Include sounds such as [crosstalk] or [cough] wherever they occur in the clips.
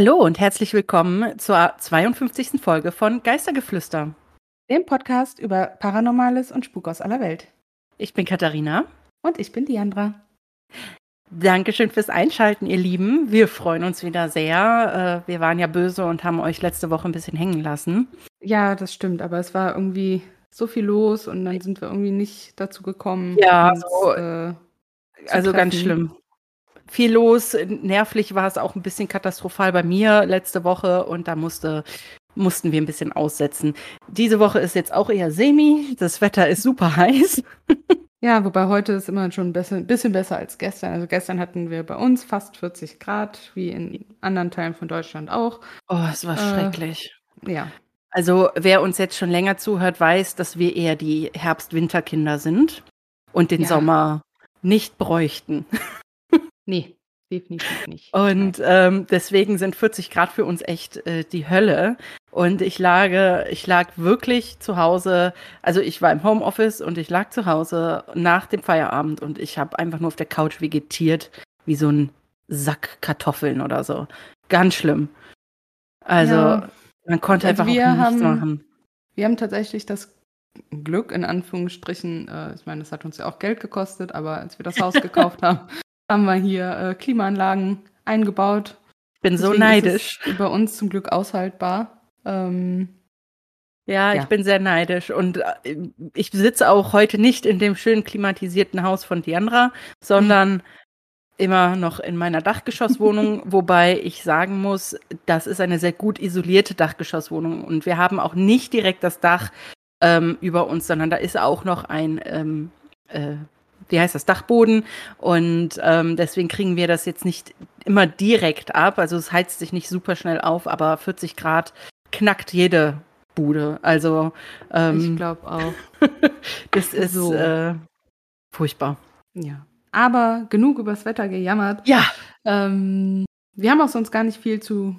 Hallo und herzlich willkommen zur 52. Folge von Geistergeflüster. Dem Podcast über Paranormales und Spuk aus aller Welt. Ich bin Katharina. Und ich bin Diandra. Dankeschön fürs Einschalten, ihr Lieben. Wir freuen uns wieder sehr. Äh, wir waren ja böse und haben euch letzte Woche ein bisschen hängen lassen. Ja, das stimmt, aber es war irgendwie so viel los und dann sind wir irgendwie nicht dazu gekommen. Ja, uns, so, äh, also ganz schlimm. Viel los. Nervlich war es auch ein bisschen katastrophal bei mir letzte Woche und da musste mussten wir ein bisschen aussetzen. Diese Woche ist jetzt auch eher semi. Das Wetter ist super heiß. [laughs] Ja, wobei heute ist immer schon ein bisschen, bisschen besser als gestern. Also gestern hatten wir bei uns fast 40 Grad, wie in anderen Teilen von Deutschland auch. Oh, es war äh, schrecklich. Ja. Also wer uns jetzt schon länger zuhört, weiß, dass wir eher die Herbst-Winter-Kinder sind und den ja. Sommer nicht bräuchten. Nee, definitiv nicht. Und ähm, deswegen sind 40 Grad für uns echt äh, die Hölle. Und ich lag, ich lag wirklich zu Hause, also ich war im Homeoffice und ich lag zu Hause nach dem Feierabend und ich habe einfach nur auf der Couch vegetiert, wie so ein Sack Kartoffeln oder so. Ganz schlimm. Also ja. man konnte also einfach auch nichts haben, machen. Wir haben tatsächlich das Glück, in Anführungsstrichen, äh, ich meine, das hat uns ja auch Geld gekostet, aber als wir das Haus gekauft haben, haben wir hier äh, Klimaanlagen eingebaut. Ich bin Deswegen so neidisch. Ist bei uns zum Glück aushaltbar. Ähm, ja, ja, ich bin sehr neidisch. Und äh, ich sitze auch heute nicht in dem schön klimatisierten Haus von Diandra, sondern mhm. immer noch in meiner Dachgeschosswohnung, [laughs] wobei ich sagen muss, das ist eine sehr gut isolierte Dachgeschosswohnung. Und wir haben auch nicht direkt das Dach ähm, über uns, sondern da ist auch noch ein ähm, äh, wie heißt das, Dachboden. Und ähm, deswegen kriegen wir das jetzt nicht immer direkt ab. Also es heizt sich nicht super schnell auf, aber 40 Grad knackt jede Bude. Also ähm, ich glaube auch. [laughs] das ist so. äh, furchtbar. Ja. Aber genug übers Wetter gejammert. Ja. Ähm, wir haben auch sonst gar nicht viel zu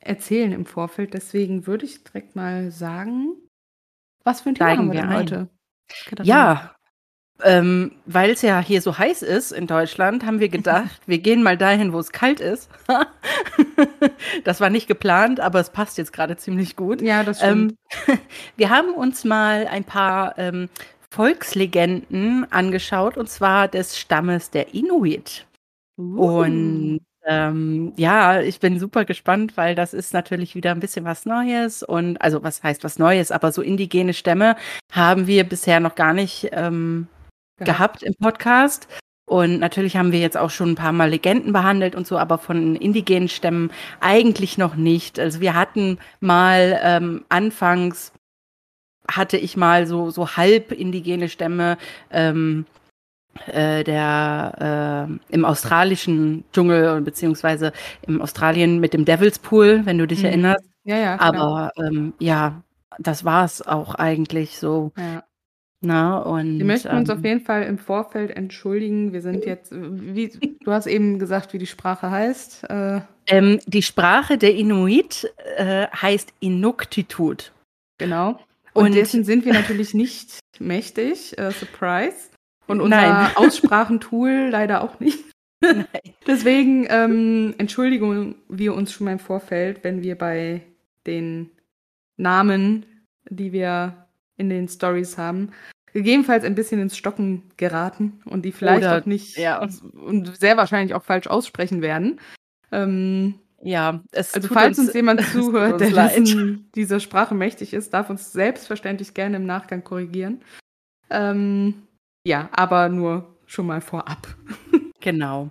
erzählen im Vorfeld. Deswegen würde ich direkt mal sagen, was für ein Thema haben wir, denn heute? Ja, ähm, Weil es ja hier so heiß ist in Deutschland, haben wir gedacht, [laughs] wir gehen mal dahin, wo es kalt ist. [laughs] das war nicht geplant, aber es passt jetzt gerade ziemlich gut. Ja, das stimmt. Ähm, [laughs] wir haben uns mal ein paar ähm, Volkslegenden angeschaut, und zwar des Stammes der Inuit. Uh. Und ähm, ja, ich bin super gespannt, weil das ist natürlich wieder ein bisschen was Neues. Und also was heißt was Neues, aber so indigene Stämme haben wir bisher noch gar nicht ähm, gehabt im Podcast. Und natürlich haben wir jetzt auch schon ein paar Mal Legenden behandelt und so, aber von indigenen Stämmen eigentlich noch nicht. Also wir hatten mal ähm, anfangs hatte ich mal so so halb indigene Stämme ähm, äh, der äh, im australischen Dschungel beziehungsweise im Australien mit dem Devil's Pool, wenn du dich mhm. erinnerst. Ja, ja. Aber ähm, ja, das war es auch eigentlich so. Ja. Na, und, wir möchten uns auf ähm jeden Fall im Vorfeld entschuldigen. Wir sind jetzt, wie, du hast eben gesagt, wie die Sprache heißt. Äh, ähm, die Sprache der Inuit äh, heißt Inuktitut. Genau. Und, und, dessen sind wir natürlich nicht mächtig. Äh, surprise. Und unser Nein. [laughs] Aussprachentool leider auch nicht. Nein. [laughs] Deswegen ähm, entschuldigen wir uns schon mal im Vorfeld, wenn wir bei den Namen, die wir in den Stories haben, gegebenenfalls ein bisschen ins Stocken geraten und die vielleicht Oder, auch nicht ja. und sehr wahrscheinlich auch falsch aussprechen werden. Ähm, ja, es also falls uns, uns jemand [laughs] zuhört, der diesen, dieser Sprache mächtig ist, darf uns selbstverständlich gerne im Nachgang korrigieren. Ähm, ja, aber nur schon mal vorab. [laughs] genau.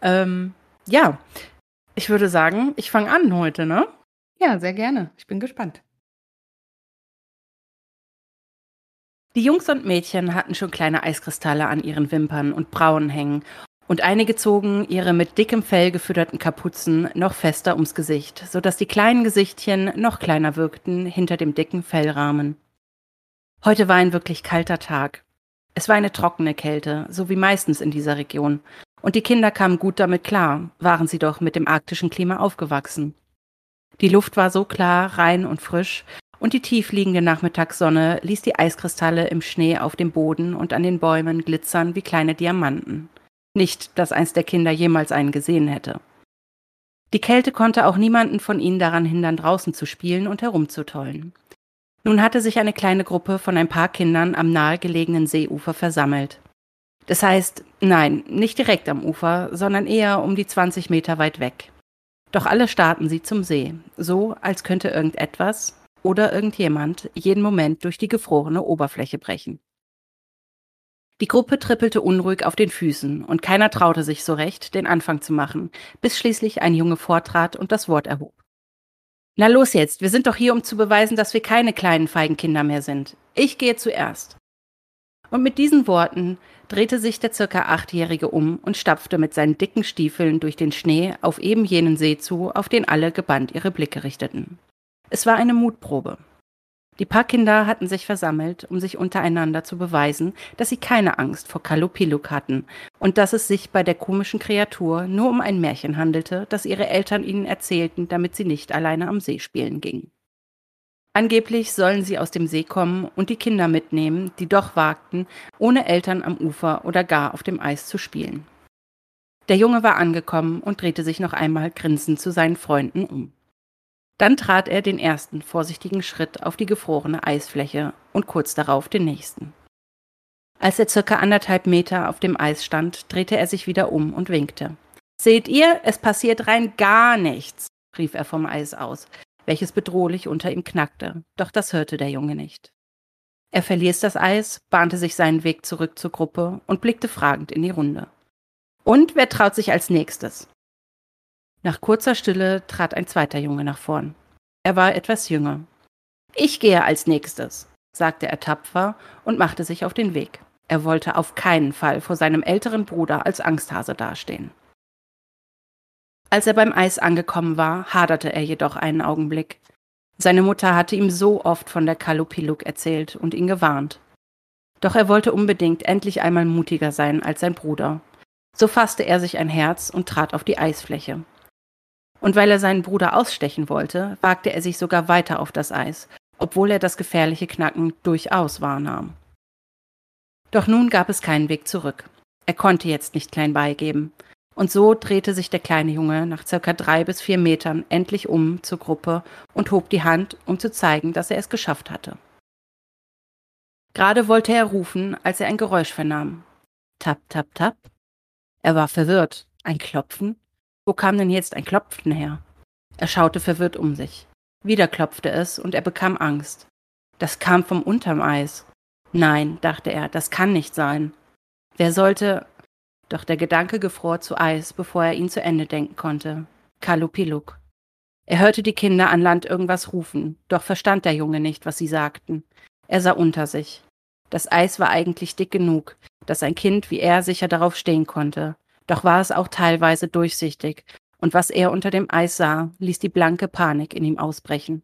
Ähm, ja, ich würde sagen, ich fange an heute, ne? Ja, sehr gerne. Ich bin gespannt. Die Jungs und Mädchen hatten schon kleine Eiskristalle an ihren Wimpern und Brauen hängen, und einige zogen ihre mit dickem Fell gefütterten Kapuzen noch fester ums Gesicht, so dass die kleinen Gesichtchen noch kleiner wirkten hinter dem dicken Fellrahmen. Heute war ein wirklich kalter Tag. Es war eine trockene Kälte, so wie meistens in dieser Region, und die Kinder kamen gut damit klar, waren sie doch mit dem arktischen Klima aufgewachsen. Die Luft war so klar, rein und frisch, und die tiefliegende Nachmittagssonne ließ die Eiskristalle im Schnee auf dem Boden und an den Bäumen glitzern wie kleine Diamanten. Nicht, dass eins der Kinder jemals einen gesehen hätte. Die Kälte konnte auch niemanden von ihnen daran hindern, draußen zu spielen und herumzutollen. Nun hatte sich eine kleine Gruppe von ein paar Kindern am nahegelegenen Seeufer versammelt. Das heißt, nein, nicht direkt am Ufer, sondern eher um die 20 Meter weit weg. Doch alle starrten sie zum See, so als könnte irgendetwas oder irgendjemand jeden Moment durch die gefrorene Oberfläche brechen. Die Gruppe trippelte unruhig auf den Füßen und keiner traute sich so recht, den Anfang zu machen, bis schließlich ein Junge vortrat und das Wort erhob. Na los jetzt, wir sind doch hier, um zu beweisen, dass wir keine kleinen feigen Kinder mehr sind. Ich gehe zuerst. Und mit diesen Worten drehte sich der circa Achtjährige um und stapfte mit seinen dicken Stiefeln durch den Schnee auf eben jenen See zu, auf den alle gebannt ihre Blicke richteten. Es war eine Mutprobe. Die paar Kinder hatten sich versammelt, um sich untereinander zu beweisen, dass sie keine Angst vor Kalupiluk hatten und dass es sich bei der komischen Kreatur nur um ein Märchen handelte, das ihre Eltern ihnen erzählten, damit sie nicht alleine am See spielen gingen. Angeblich sollen sie aus dem See kommen und die Kinder mitnehmen, die doch wagten, ohne Eltern am Ufer oder gar auf dem Eis zu spielen. Der Junge war angekommen und drehte sich noch einmal grinsend zu seinen Freunden um. Dann trat er den ersten vorsichtigen Schritt auf die gefrorene Eisfläche und kurz darauf den nächsten. Als er circa anderthalb Meter auf dem Eis stand, drehte er sich wieder um und winkte. Seht ihr, es passiert rein gar nichts, rief er vom Eis aus, welches bedrohlich unter ihm knackte, doch das hörte der Junge nicht. Er verließ das Eis, bahnte sich seinen Weg zurück zur Gruppe und blickte fragend in die Runde. Und wer traut sich als nächstes? Nach kurzer Stille trat ein zweiter Junge nach vorn. Er war etwas jünger. Ich gehe als nächstes, sagte er tapfer und machte sich auf den Weg. Er wollte auf keinen Fall vor seinem älteren Bruder als Angsthase dastehen. Als er beim Eis angekommen war, haderte er jedoch einen Augenblick. Seine Mutter hatte ihm so oft von der Kalupiluk erzählt und ihn gewarnt. Doch er wollte unbedingt endlich einmal mutiger sein als sein Bruder. So fasste er sich ein Herz und trat auf die Eisfläche. Und weil er seinen Bruder ausstechen wollte, wagte er sich sogar weiter auf das Eis, obwohl er das gefährliche Knacken durchaus wahrnahm. Doch nun gab es keinen Weg zurück. Er konnte jetzt nicht klein beigeben. Und so drehte sich der kleine Junge nach circa drei bis vier Metern endlich um zur Gruppe und hob die Hand, um zu zeigen, dass er es geschafft hatte. Gerade wollte er rufen, als er ein Geräusch vernahm. Tap, tap, tap. Er war verwirrt. Ein Klopfen? Wo kam denn jetzt ein Klopfen her? Er schaute verwirrt um sich. Wieder klopfte es und er bekam Angst. Das kam vom unterm Eis. Nein, dachte er, das kann nicht sein. Wer sollte, doch der Gedanke gefror zu Eis, bevor er ihn zu Ende denken konnte. Kalupiluk. Er hörte die Kinder an Land irgendwas rufen, doch verstand der Junge nicht, was sie sagten. Er sah unter sich. Das Eis war eigentlich dick genug, dass ein Kind wie er sicher darauf stehen konnte, doch war es auch teilweise durchsichtig, und was er unter dem Eis sah, ließ die blanke Panik in ihm ausbrechen.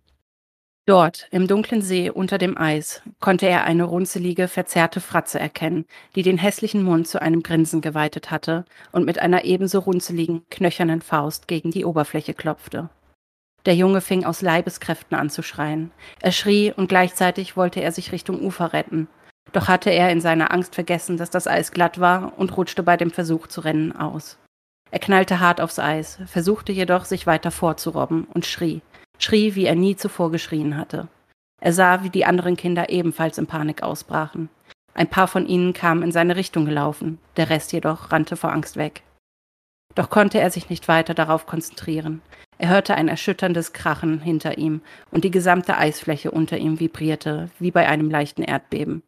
Dort, im dunklen See unter dem Eis, konnte er eine runzelige, verzerrte Fratze erkennen, die den hässlichen Mund zu einem Grinsen geweitet hatte und mit einer ebenso runzeligen, knöchernen Faust gegen die Oberfläche klopfte. Der Junge fing aus Leibeskräften an zu schreien. Er schrie und gleichzeitig wollte er sich Richtung Ufer retten. Doch hatte er in seiner Angst vergessen, dass das Eis glatt war und rutschte bei dem Versuch zu rennen aus. Er knallte hart aufs Eis, versuchte jedoch, sich weiter vorzurobben und schrie schrie, wie er nie zuvor geschrien hatte. Er sah, wie die anderen Kinder ebenfalls in Panik ausbrachen. Ein paar von ihnen kamen in seine Richtung gelaufen, der Rest jedoch rannte vor Angst weg. Doch konnte er sich nicht weiter darauf konzentrieren. Er hörte ein erschütterndes Krachen hinter ihm und die gesamte Eisfläche unter ihm vibrierte, wie bei einem leichten Erdbeben.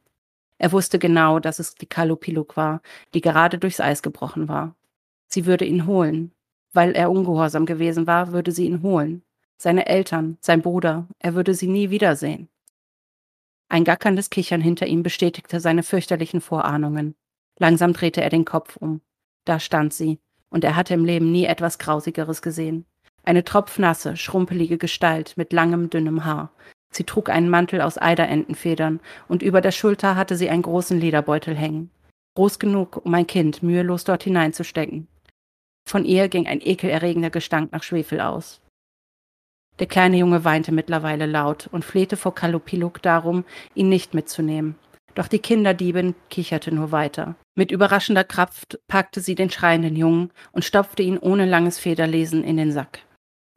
Er wusste genau, dass es die Kalupiluk war, die gerade durchs Eis gebrochen war. Sie würde ihn holen. Weil er ungehorsam gewesen war, würde sie ihn holen seine Eltern, sein Bruder, er würde sie nie wiedersehen. Ein gackerndes Kichern hinter ihm bestätigte seine fürchterlichen Vorahnungen. Langsam drehte er den Kopf um. Da stand sie, und er hatte im Leben nie etwas Grausigeres gesehen. Eine tropfnasse, schrumpelige Gestalt mit langem, dünnem Haar. Sie trug einen Mantel aus Eiderentenfedern, und über der Schulter hatte sie einen großen Lederbeutel hängen. Groß genug, um ein Kind mühelos dort hineinzustecken. Von ihr ging ein ekelerregender Gestank nach Schwefel aus. Der kleine Junge weinte mittlerweile laut und flehte vor Kalupiluk darum, ihn nicht mitzunehmen. Doch die Kinderdiebin kicherte nur weiter. Mit überraschender Kraft packte sie den schreienden Jungen und stopfte ihn ohne langes Federlesen in den Sack.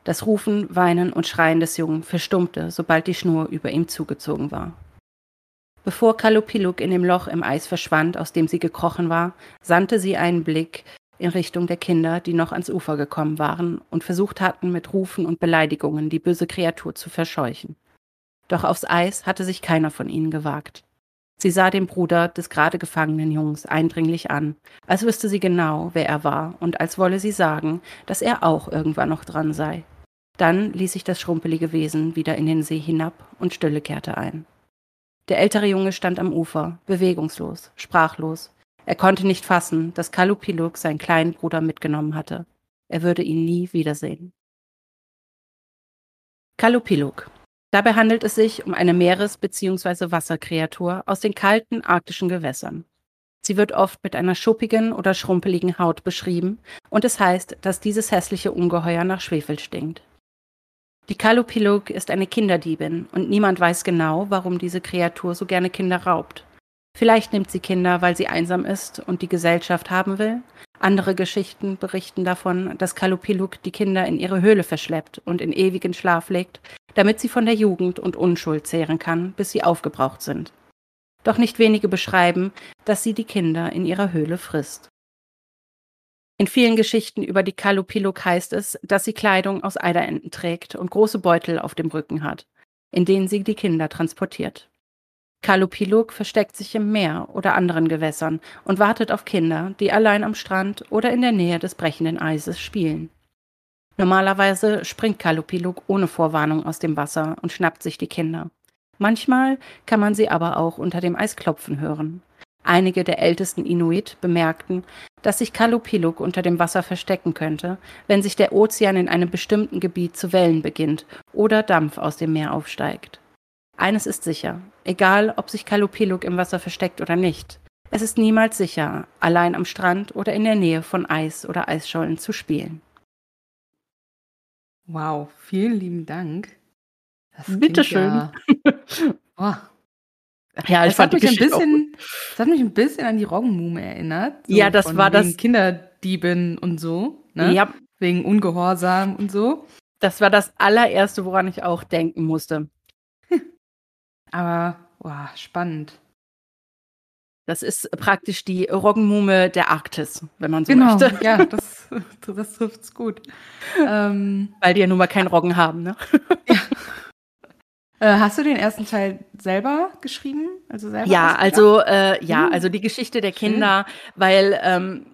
Das Rufen, Weinen und Schreien des Jungen verstummte, sobald die Schnur über ihm zugezogen war. Bevor Kalupiluk in dem Loch im Eis verschwand, aus dem sie gekrochen war, sandte sie einen Blick in Richtung der Kinder, die noch ans Ufer gekommen waren und versucht hatten, mit Rufen und Beleidigungen die böse Kreatur zu verscheuchen. Doch aufs Eis hatte sich keiner von ihnen gewagt. Sie sah den Bruder des gerade gefangenen Jungs eindringlich an, als wüsste sie genau, wer er war und als wolle sie sagen, dass er auch irgendwann noch dran sei. Dann ließ sich das schrumpelige Wesen wieder in den See hinab und Stille kehrte ein. Der ältere Junge stand am Ufer, bewegungslos, sprachlos. Er konnte nicht fassen, dass Kalupiluk seinen kleinen Bruder mitgenommen hatte. Er würde ihn nie wiedersehen. Kalupiluk. Dabei handelt es sich um eine Meeres- bzw. Wasserkreatur aus den kalten arktischen Gewässern. Sie wird oft mit einer schuppigen oder schrumpeligen Haut beschrieben und es heißt, dass dieses hässliche Ungeheuer nach Schwefel stinkt. Die Kalupiluk ist eine Kinderdiebin und niemand weiß genau, warum diese Kreatur so gerne Kinder raubt. Vielleicht nimmt sie Kinder, weil sie einsam ist und die Gesellschaft haben will. Andere Geschichten berichten davon, dass Kalupiluk die Kinder in ihre Höhle verschleppt und in ewigen Schlaf legt, damit sie von der Jugend und Unschuld zehren kann, bis sie aufgebraucht sind. Doch nicht wenige beschreiben, dass sie die Kinder in ihrer Höhle frisst. In vielen Geschichten über die Kalupiluk heißt es, dass sie Kleidung aus Eiderenten trägt und große Beutel auf dem Rücken hat, in denen sie die Kinder transportiert. Kalupiluk versteckt sich im Meer oder anderen Gewässern und wartet auf Kinder, die allein am Strand oder in der Nähe des brechenden Eises spielen. Normalerweise springt Kalupiluk ohne Vorwarnung aus dem Wasser und schnappt sich die Kinder. Manchmal kann man sie aber auch unter dem Eis klopfen hören. Einige der ältesten Inuit bemerkten, dass sich Kalupiluk unter dem Wasser verstecken könnte, wenn sich der Ozean in einem bestimmten Gebiet zu wellen beginnt oder Dampf aus dem Meer aufsteigt. Eines ist sicher, egal ob sich Kalupiluk im Wasser versteckt oder nicht, es ist niemals sicher, allein am Strand oder in der Nähe von Eis oder Eisschollen zu spielen. Wow, vielen lieben Dank. Bitteschön. Ja, [laughs] oh, ja, ich das fand hat mich ein bisschen, das hat mich ein bisschen an die Roggenmume erinnert. So ja, das war das. Kinderdieben und so, ne? Ja. Wegen Ungehorsam und so. Das war das allererste, woran ich auch denken musste. [laughs] Aber, wow, spannend. Das ist praktisch die Roggenmume der Arktis, wenn man so genau, möchte. Ja, [laughs] das, das trifft's gut. Ähm, Weil die ja nun mal keinen Roggen haben, ne? [laughs] Ja. Äh, hast du den ersten Teil selber geschrieben? Also selber ja, also äh, ja, hm. also die Geschichte der Kinder, Schön. weil ähm,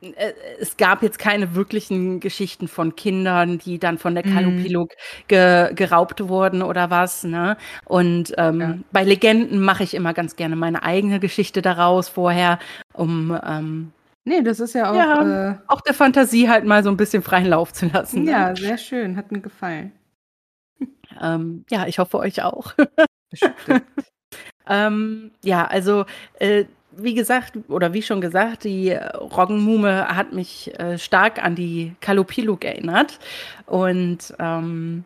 äh, es gab jetzt keine wirklichen Geschichten von Kindern, die dann von der Kalupiluk mhm. ge geraubt wurden oder was. Ne? Und ähm, ja. bei Legenden mache ich immer ganz gerne meine eigene Geschichte daraus vorher, um ähm, Nee, das ist ja auch. Ja, äh, auch der Fantasie halt mal so ein bisschen freien Lauf zu lassen. Ne? Ja, sehr schön. Hat mir gefallen. Ähm, ja, ich hoffe euch auch. [laughs] ähm, ja, also äh, wie gesagt, oder wie schon gesagt, die Roggenmume hat mich äh, stark an die Kalupiluk erinnert. Und ähm,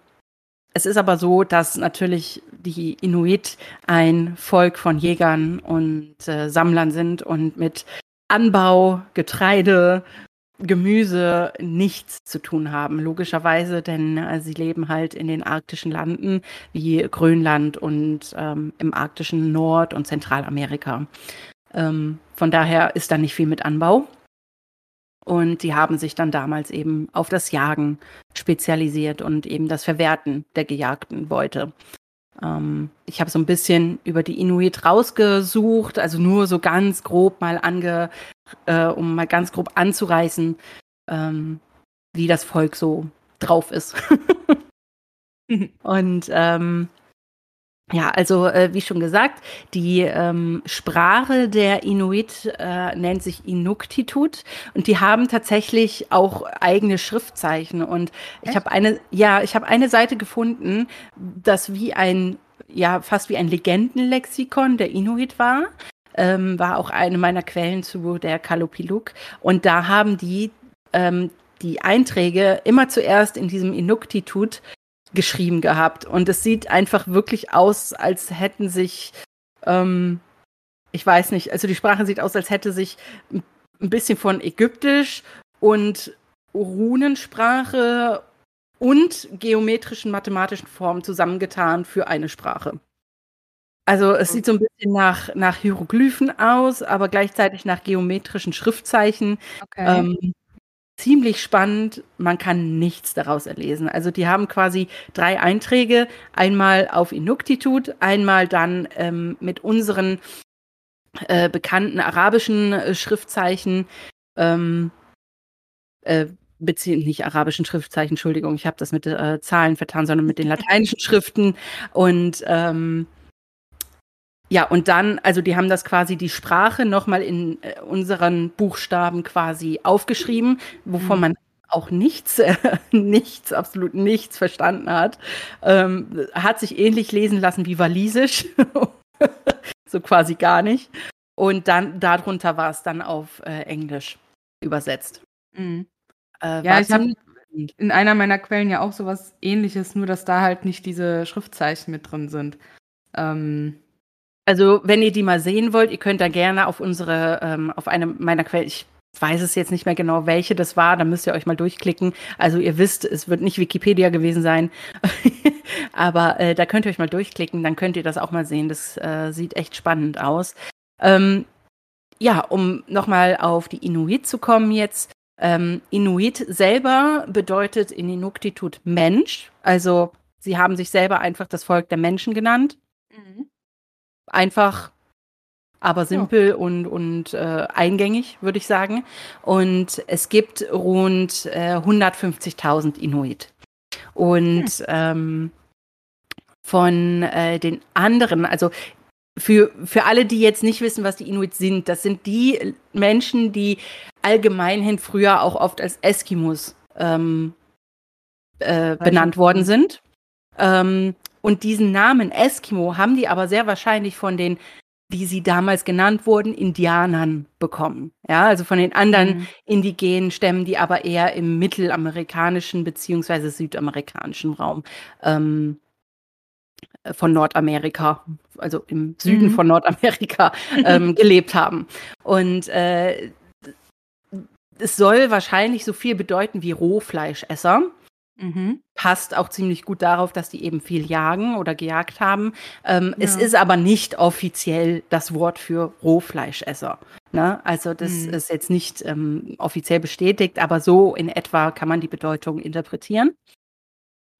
es ist aber so, dass natürlich die Inuit ein Volk von Jägern und äh, Sammlern sind und mit Anbau, Getreide, Gemüse nichts zu tun haben, logischerweise, denn äh, sie leben halt in den arktischen Landen wie Grönland und ähm, im arktischen Nord- und Zentralamerika. Ähm, von daher ist da nicht viel mit Anbau. Und die haben sich dann damals eben auf das Jagen spezialisiert und eben das Verwerten der gejagten Beute. Ähm, ich habe so ein bisschen über die Inuit rausgesucht, also nur so ganz grob mal ange, äh, um mal ganz grob anzureißen, ähm, wie das Volk so drauf ist. [laughs] und ähm, ja, also äh, wie schon gesagt, die ähm, Sprache der Inuit äh, nennt sich Inuktitut und die haben tatsächlich auch eigene Schriftzeichen und ich habe eine ja, ich habe eine Seite gefunden, das wie ein ja, fast wie ein Legendenlexikon der Inuit war. Ähm, war auch eine meiner Quellen zu der Kalupiluk und da haben die ähm, die Einträge immer zuerst in diesem Inuktitut geschrieben gehabt. Und es sieht einfach wirklich aus, als hätten sich, ähm, ich weiß nicht, also die Sprache sieht aus, als hätte sich ein bisschen von Ägyptisch und Runensprache und geometrischen mathematischen Formen zusammengetan für eine Sprache. Also es sieht so ein bisschen nach, nach Hieroglyphen aus, aber gleichzeitig nach geometrischen Schriftzeichen. Okay. Ähm, ziemlich spannend. Man kann nichts daraus erlesen. Also die haben quasi drei Einträge. Einmal auf Inuktitut, einmal dann ähm, mit unseren äh, bekannten arabischen äh, Schriftzeichen. Ähm, äh, beziehen nicht arabischen Schriftzeichen, Entschuldigung, ich habe das mit äh, Zahlen vertan, sondern mit den lateinischen Schriften und ähm, ja, und dann, also die haben das quasi die Sprache nochmal in äh, unseren Buchstaben quasi aufgeschrieben, wovon mhm. man auch nichts, äh, [laughs] nichts, absolut nichts verstanden hat. Ähm, hat sich ähnlich lesen lassen wie Walisisch. [laughs] so quasi gar nicht. Und dann darunter war es dann auf äh, Englisch übersetzt. Mhm. Äh, ja, ich habe in einer meiner Quellen ja auch sowas ähnliches, nur dass da halt nicht diese Schriftzeichen mit drin sind. Ähm, also, wenn ihr die mal sehen wollt, ihr könnt da gerne auf unsere, ähm, auf eine meiner Quellen, ich weiß es jetzt nicht mehr genau, welche das war, da müsst ihr euch mal durchklicken. Also ihr wisst, es wird nicht Wikipedia gewesen sein, [laughs] aber äh, da könnt ihr euch mal durchklicken, dann könnt ihr das auch mal sehen. Das äh, sieht echt spannend aus. Ähm, ja, um nochmal auf die Inuit zu kommen jetzt. Ähm, Inuit selber bedeutet in Inuktitut Mensch. Also sie haben sich selber einfach das Volk der Menschen genannt. Mhm. Einfach, aber simpel ja. und, und äh, eingängig, würde ich sagen. Und es gibt rund äh, 150.000 Inuit. Und hm. ähm, von äh, den anderen, also für, für alle, die jetzt nicht wissen, was die Inuit sind, das sind die Menschen, die allgemeinhin früher auch oft als Eskimos ähm, äh, benannt worden sind. Ähm, und diesen Namen Eskimo haben die aber sehr wahrscheinlich von den, wie sie damals genannt wurden, Indianern bekommen. Ja, also von den anderen mhm. indigenen Stämmen, die aber eher im mittelamerikanischen beziehungsweise südamerikanischen Raum ähm, von Nordamerika, also im Süden mhm. von Nordamerika, [laughs] ähm, gelebt haben. Und äh, es soll wahrscheinlich so viel bedeuten wie Rohfleischesser. Mhm. Passt auch ziemlich gut darauf, dass die eben viel jagen oder gejagt haben. Ähm, ja. Es ist aber nicht offiziell das Wort für Rohfleischesser. Ne? Also das mhm. ist jetzt nicht ähm, offiziell bestätigt, aber so in etwa kann man die Bedeutung interpretieren.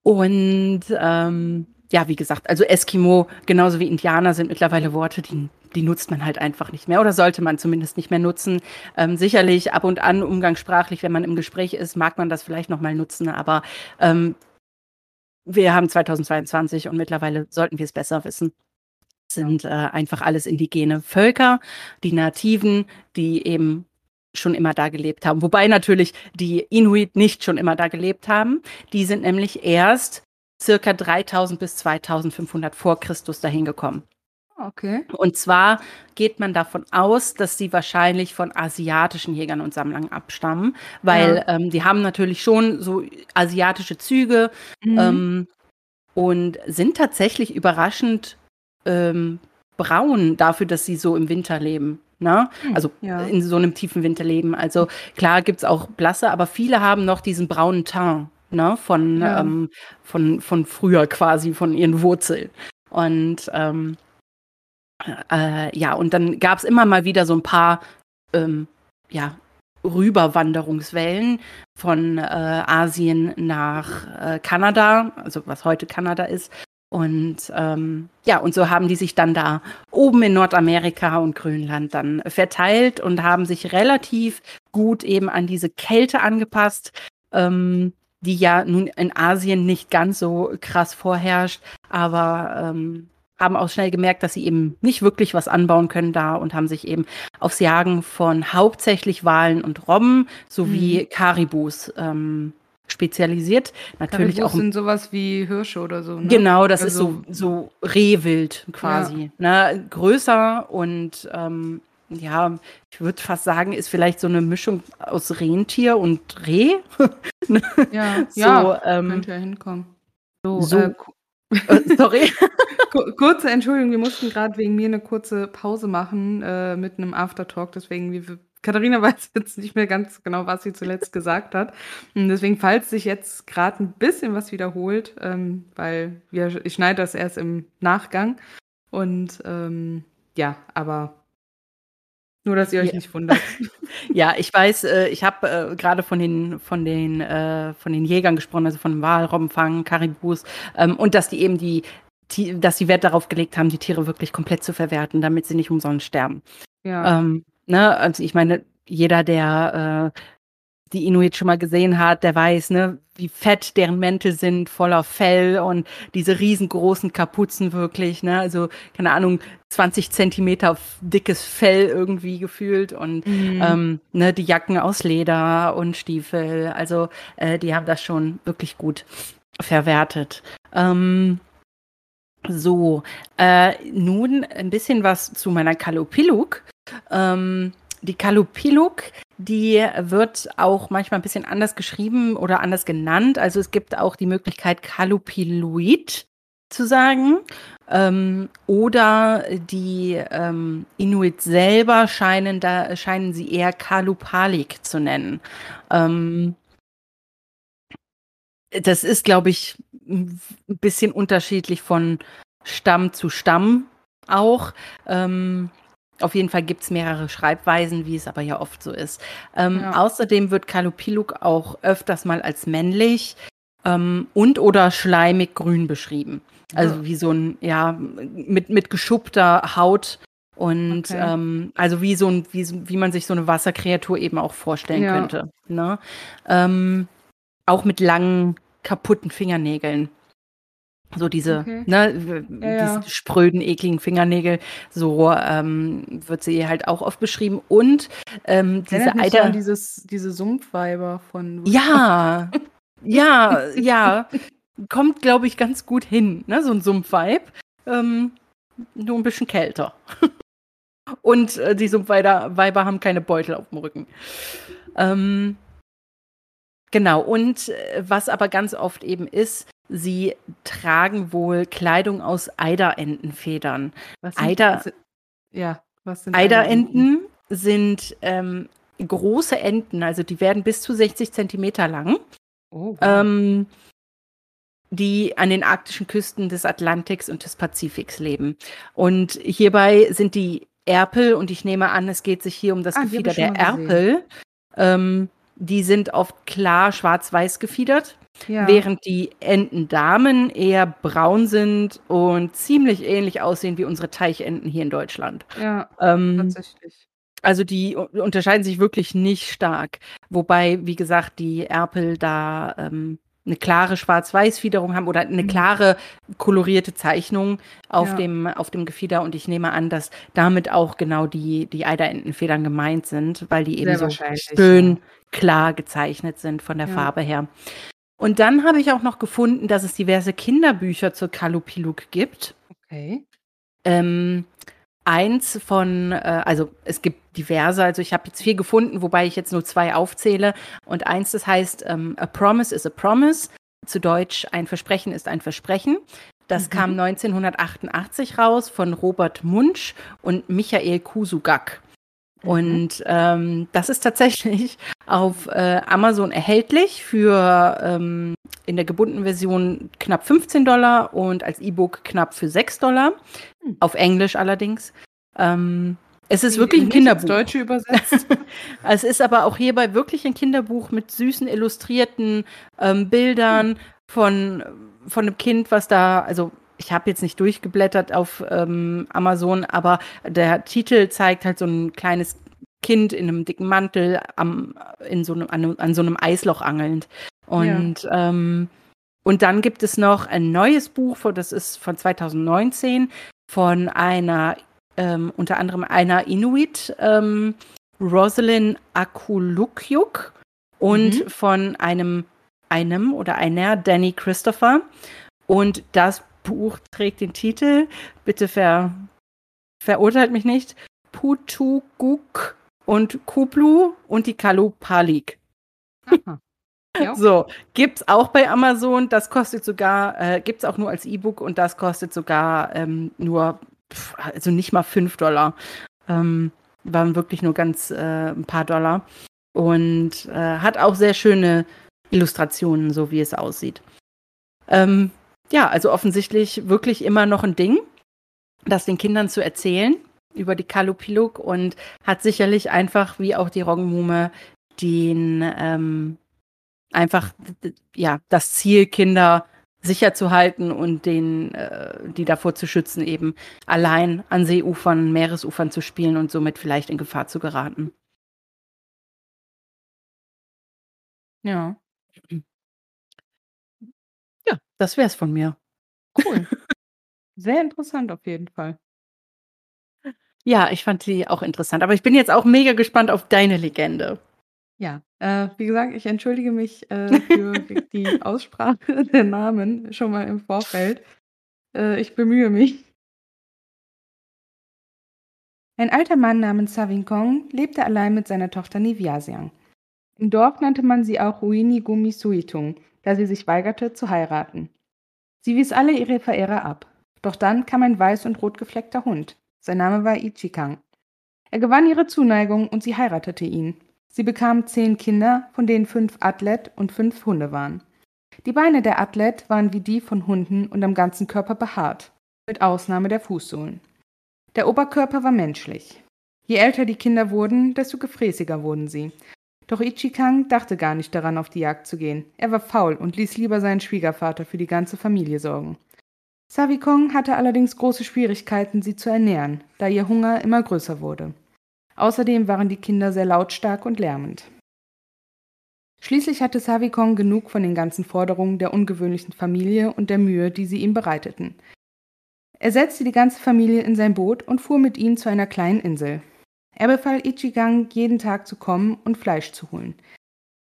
Und ähm, ja, wie gesagt, also Eskimo genauso wie Indianer sind mittlerweile Worte, die, die nutzt man halt einfach nicht mehr oder sollte man zumindest nicht mehr nutzen. Ähm, sicherlich ab und an umgangssprachlich, wenn man im Gespräch ist, mag man das vielleicht nochmal nutzen, aber ähm, wir haben 2022 und mittlerweile sollten wir es besser wissen. sind äh, einfach alles indigene Völker, die Nativen, die eben schon immer da gelebt haben. Wobei natürlich die Inuit nicht schon immer da gelebt haben. Die sind nämlich erst circa 3000 bis 2500 vor Christus dahin gekommen. Okay. Und zwar geht man davon aus, dass sie wahrscheinlich von asiatischen Jägern und Sammlern abstammen, weil ja. ähm, die haben natürlich schon so asiatische Züge mhm. ähm, und sind tatsächlich überraschend ähm, braun dafür, dass sie so im Winter leben. Ne? Hm, also ja. in so einem tiefen Winter leben. Also klar gibt es auch blasse, aber viele haben noch diesen braunen Teint ne, von, ja. ähm, von, von früher quasi, von ihren Wurzeln. Und ähm, äh, ja, und dann gab es immer mal wieder so ein paar ähm, ja, Rüberwanderungswellen von äh, Asien nach äh, Kanada, also was heute Kanada ist. Und ähm, ja, und so haben die sich dann da oben in Nordamerika und Grönland dann verteilt und haben sich relativ gut eben an diese Kälte angepasst. Ähm, die ja nun in Asien nicht ganz so krass vorherrscht, aber ähm, haben auch schnell gemerkt, dass sie eben nicht wirklich was anbauen können da und haben sich eben aufs Jagen von hauptsächlich Walen und Robben sowie mhm. Karibus ähm, spezialisiert. Natürlich Karibus auch sind sowas wie Hirsche oder so. Ne? Genau, das also, ist so so Rehwild quasi, ja. ne? größer und ähm, ja, ich würde fast sagen, ist vielleicht so eine Mischung aus Rentier und Reh. [laughs] ja, so, ja, ähm, könnte ja hinkommen. So, so äh, äh, sorry. [laughs] kurze Entschuldigung, wir mussten gerade wegen mir eine kurze Pause machen äh, mit einem Aftertalk, deswegen wir Katharina [laughs] weiß jetzt nicht mehr ganz genau, was sie zuletzt gesagt hat. Und deswegen, falls sich jetzt gerade ein bisschen was wiederholt, ähm, weil wir, ich schneide das erst im Nachgang. Und ähm, ja, aber nur, dass ihr euch ja. nicht wundert. [laughs] ja, ich weiß, äh, ich habe äh, gerade von den, von, den, äh, von den Jägern gesprochen, also von Walrobbenfang, Karibus, ähm, und dass die eben die, die, dass sie Wert darauf gelegt haben, die Tiere wirklich komplett zu verwerten, damit sie nicht umsonst sterben. Ja. Ähm, ne, also ich meine, jeder, der äh, die Inuit schon mal gesehen hat, der weiß, ne, wie fett deren Mäntel sind, voller Fell und diese riesengroßen Kapuzen wirklich, ne, also keine Ahnung, 20 Zentimeter dickes Fell irgendwie gefühlt und mhm. ähm, ne, die Jacken aus Leder und Stiefel, also äh, die haben das schon wirklich gut verwertet. Ähm, so, äh, nun ein bisschen was zu meiner Kalopiluk. Ähm, die Kalupiluk, die wird auch manchmal ein bisschen anders geschrieben oder anders genannt. Also es gibt auch die Möglichkeit Kalupiluit zu sagen. Ähm, oder die ähm, Inuit selber scheinen da scheinen sie eher Kalupalik zu nennen. Ähm, das ist, glaube ich, ein bisschen unterschiedlich von Stamm zu Stamm auch. Ähm, auf jeden Fall gibt es mehrere Schreibweisen, wie es aber ja oft so ist. Ähm, ja. Außerdem wird Kalupiluk auch öfters mal als männlich ähm, und oder schleimig grün beschrieben. Also ja. wie so ein, ja, mit, mit geschuppter Haut und okay. ähm, also wie so ein, wie, wie man sich so eine Wasserkreatur eben auch vorstellen ja. könnte. Ne? Ähm, auch mit langen, kaputten Fingernägeln. So diese, okay. ne, ja, diese spröden, ekligen Fingernägel, so ähm, wird sie halt auch oft beschrieben. Und ähm, diese Eider. So dieses, diese Sumpfweiber von. Ja, [laughs] ja, ja. Kommt, glaube ich, ganz gut hin, ne, so ein Sumpfweib. Ähm, nur ein bisschen kälter. [laughs] Und äh, die Sumpfweiber Weiber haben keine Beutel auf dem Rücken. Ähm, genau, und äh, was aber ganz oft eben ist, Sie tragen wohl Kleidung aus Eiderentenfedern. Was Eider, was, ja, was sind Eiderenten? sind ähm, große Enten, also die werden bis zu 60 Zentimeter lang. Oh, wow. ähm, die an den arktischen Küsten des Atlantiks und des Pazifiks leben. Und hierbei sind die Erpel, und ich nehme an, es geht sich hier um das ah, Gefieder der Erpel, ähm, die sind oft klar schwarz-weiß gefiedert. Ja. Während die Entendamen eher braun sind und ziemlich ähnlich aussehen wie unsere Teichenten hier in Deutschland. Ja, ähm, tatsächlich. Also die unterscheiden sich wirklich nicht stark. Wobei, wie gesagt, die Erpel da ähm, eine klare Schwarz-Weiß-Fiederung haben oder eine mhm. klare kolorierte Zeichnung auf, ja. dem, auf dem Gefieder. Und ich nehme an, dass damit auch genau die, die Eiderentenfedern gemeint sind, weil die eben Sehr so schön. Klar gezeichnet sind von der ja. Farbe her. Und dann habe ich auch noch gefunden, dass es diverse Kinderbücher zur Kalupiluk gibt. Okay. Ähm, eins von, äh, also es gibt diverse, also ich habe jetzt vier gefunden, wobei ich jetzt nur zwei aufzähle. Und eins, das heißt ähm, A Promise is a Promise. Zu Deutsch, ein Versprechen ist ein Versprechen. Das mhm. kam 1988 raus von Robert Munsch und Michael Kusugak. Mhm. Und ähm, das ist tatsächlich auf äh, Amazon erhältlich für ähm, in der gebundenen Version knapp 15 Dollar und als E-Book knapp für 6 Dollar. Hm. Auf Englisch allerdings. Ähm, es ist wirklich ein Kinderbuch. Deutsche übersetzt. [laughs] es ist aber auch hierbei wirklich ein Kinderbuch mit süßen illustrierten ähm, Bildern hm. von, von einem Kind, was da, also ich habe jetzt nicht durchgeblättert auf ähm, Amazon, aber der Titel zeigt halt so ein kleines Kind in einem dicken Mantel am, in so einem, an, an so einem Eisloch angelnd. Und, ja. ähm, und dann gibt es noch ein neues Buch, das ist von 2019 von einer, ähm, unter anderem einer Inuit, ähm, Rosalind Akulukyuk und mhm. von einem, einem oder einer Danny Christopher. Und das Buch trägt den Titel, bitte ver, verurteilt mich nicht, Putuguk und Kuplu und die Kalupalik. Ja. So, gibt's auch bei Amazon. Das kostet sogar, äh, gibt's auch nur als E-Book und das kostet sogar ähm, nur, also nicht mal 5 Dollar. Ähm, waren wirklich nur ganz äh, ein paar Dollar. Und äh, hat auch sehr schöne Illustrationen, so wie es aussieht. Ähm, ja, also offensichtlich wirklich immer noch ein Ding, das den Kindern zu erzählen über die Kalupiluk und hat sicherlich einfach, wie auch die Roggenmume, den ähm, einfach ja das Ziel, Kinder sicher zu halten und den, äh, die davor zu schützen, eben allein an Seeufern, Meeresufern zu spielen und somit vielleicht in Gefahr zu geraten. Ja. Ja, das wäre es von mir. Cool. [laughs] Sehr interessant auf jeden Fall. Ja, ich fand die auch interessant, aber ich bin jetzt auch mega gespannt auf deine Legende. Ja, äh, wie gesagt, ich entschuldige mich äh, für [laughs] die Aussprache [laughs] der Namen schon mal im Vorfeld. Äh, ich bemühe mich. Ein alter Mann namens Savinkong lebte allein mit seiner Tochter Niviasiang. Im Dorf nannte man sie auch Ruini Gumi Suitung, da sie sich weigerte zu heiraten. Sie wies alle ihre Verehrer ab. Doch dann kam ein weiß und rot gefleckter Hund. Sein Name war Ichikang. Er gewann ihre Zuneigung und sie heiratete ihn. Sie bekam zehn Kinder, von denen fünf Athlet und fünf Hunde waren. Die Beine der Athlet waren wie die von Hunden und am ganzen Körper behaart, mit Ausnahme der Fußsohlen. Der Oberkörper war menschlich. Je älter die Kinder wurden, desto gefräßiger wurden sie. Doch Ichikang dachte gar nicht daran, auf die Jagd zu gehen. Er war faul und ließ lieber seinen Schwiegervater für die ganze Familie sorgen. Savikong hatte allerdings große Schwierigkeiten, sie zu ernähren, da ihr Hunger immer größer wurde. Außerdem waren die Kinder sehr lautstark und lärmend. Schließlich hatte Savikong genug von den ganzen Forderungen der ungewöhnlichen Familie und der Mühe, die sie ihm bereiteten. Er setzte die ganze Familie in sein Boot und fuhr mit ihnen zu einer kleinen Insel. Er befahl Ichigang, jeden Tag zu kommen und Fleisch zu holen.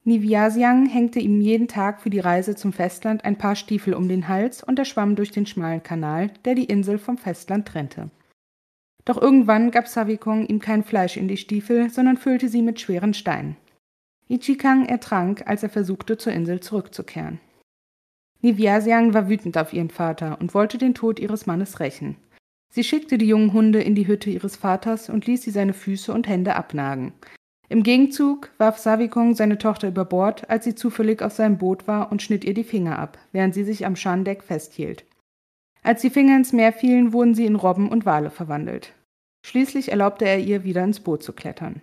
Niviasiang hängte ihm jeden Tag für die Reise zum Festland ein paar Stiefel um den Hals und er schwamm durch den schmalen Kanal, der die Insel vom Festland trennte. Doch irgendwann gab Savikong ihm kein Fleisch in die Stiefel, sondern füllte sie mit schweren Steinen. Ichikang ertrank, als er versuchte, zur Insel zurückzukehren. Niviasiang war wütend auf ihren Vater und wollte den Tod ihres Mannes rächen. Sie schickte die jungen Hunde in die Hütte ihres Vaters und ließ sie seine Füße und Hände abnagen. Im Gegenzug warf Savikong seine Tochter über Bord, als sie zufällig auf seinem Boot war und schnitt ihr die Finger ab, während sie sich am Schandeck festhielt. Als die Finger ins Meer fielen, wurden sie in Robben und Wale verwandelt. Schließlich erlaubte er ihr, wieder ins Boot zu klettern.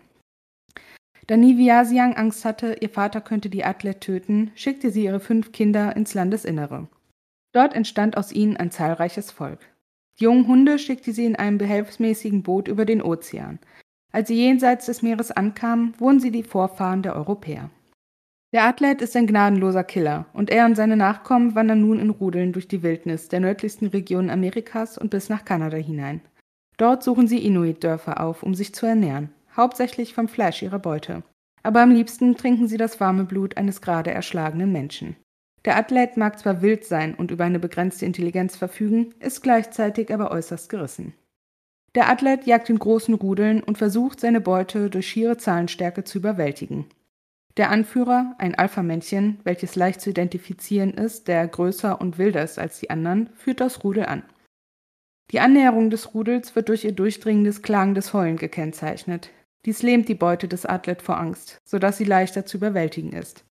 Da Niviasiang Angst hatte, ihr Vater könnte die Athlet töten, schickte sie ihre fünf Kinder ins Landesinnere. Dort entstand aus ihnen ein zahlreiches Volk. Die jungen Hunde schickte sie in einem behelfsmäßigen Boot über den Ozean. Als sie jenseits des Meeres ankamen, wurden sie die Vorfahren der Europäer. Der Athlet ist ein gnadenloser Killer und er und seine Nachkommen wandern nun in Rudeln durch die Wildnis der nördlichsten Regionen Amerikas und bis nach Kanada hinein. Dort suchen sie Inuit-Dörfer auf, um sich zu ernähren, hauptsächlich vom Fleisch ihrer Beute. Aber am liebsten trinken sie das warme Blut eines gerade erschlagenen Menschen. Der Athlet mag zwar wild sein und über eine begrenzte Intelligenz verfügen, ist gleichzeitig aber äußerst gerissen. Der Athlet jagt in großen Rudeln und versucht, seine Beute durch schiere Zahlenstärke zu überwältigen. Der Anführer, ein Alpha-Männchen, welches leicht zu identifizieren ist, der größer und wilder ist als die anderen, führt das Rudel an. Die Annäherung des Rudels wird durch ihr durchdringendes, klagendes Heulen gekennzeichnet. Dies lähmt die Beute des Athlet vor Angst, sodass sie leichter zu überwältigen ist.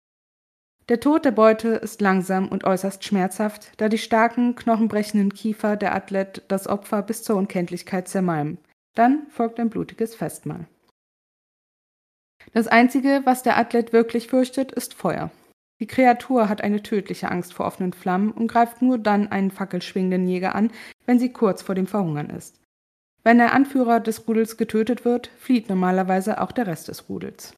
Der Tod der Beute ist langsam und äußerst schmerzhaft, da die starken, knochenbrechenden Kiefer der Athlet das Opfer bis zur Unkenntlichkeit zermalmen. Dann folgt ein blutiges Festmahl. Das Einzige, was der Athlet wirklich fürchtet, ist Feuer. Die Kreatur hat eine tödliche Angst vor offenen Flammen und greift nur dann einen fackelschwingenden Jäger an, wenn sie kurz vor dem Verhungern ist. Wenn der Anführer des Rudels getötet wird, flieht normalerweise auch der Rest des Rudels.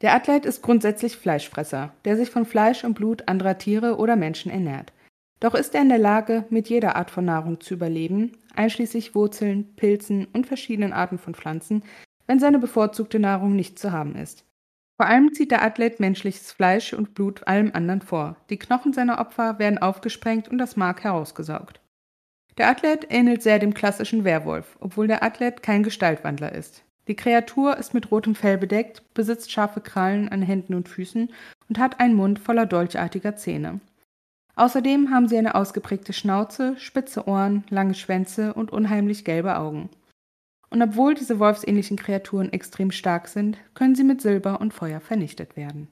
Der Athlet ist grundsätzlich Fleischfresser, der sich von Fleisch und Blut anderer Tiere oder Menschen ernährt. Doch ist er in der Lage, mit jeder Art von Nahrung zu überleben, einschließlich Wurzeln, Pilzen und verschiedenen Arten von Pflanzen, wenn seine bevorzugte Nahrung nicht zu haben ist. Vor allem zieht der Athlet menschliches Fleisch und Blut allem anderen vor. Die Knochen seiner Opfer werden aufgesprengt und das Mark herausgesaugt. Der Athlet ähnelt sehr dem klassischen Werwolf, obwohl der Athlet kein Gestaltwandler ist. Die Kreatur ist mit rotem Fell bedeckt, besitzt scharfe Krallen an Händen und Füßen und hat einen Mund voller dolchartiger Zähne. Außerdem haben sie eine ausgeprägte Schnauze, spitze Ohren, lange Schwänze und unheimlich gelbe Augen. Und obwohl diese wolfsähnlichen Kreaturen extrem stark sind, können sie mit Silber und Feuer vernichtet werden.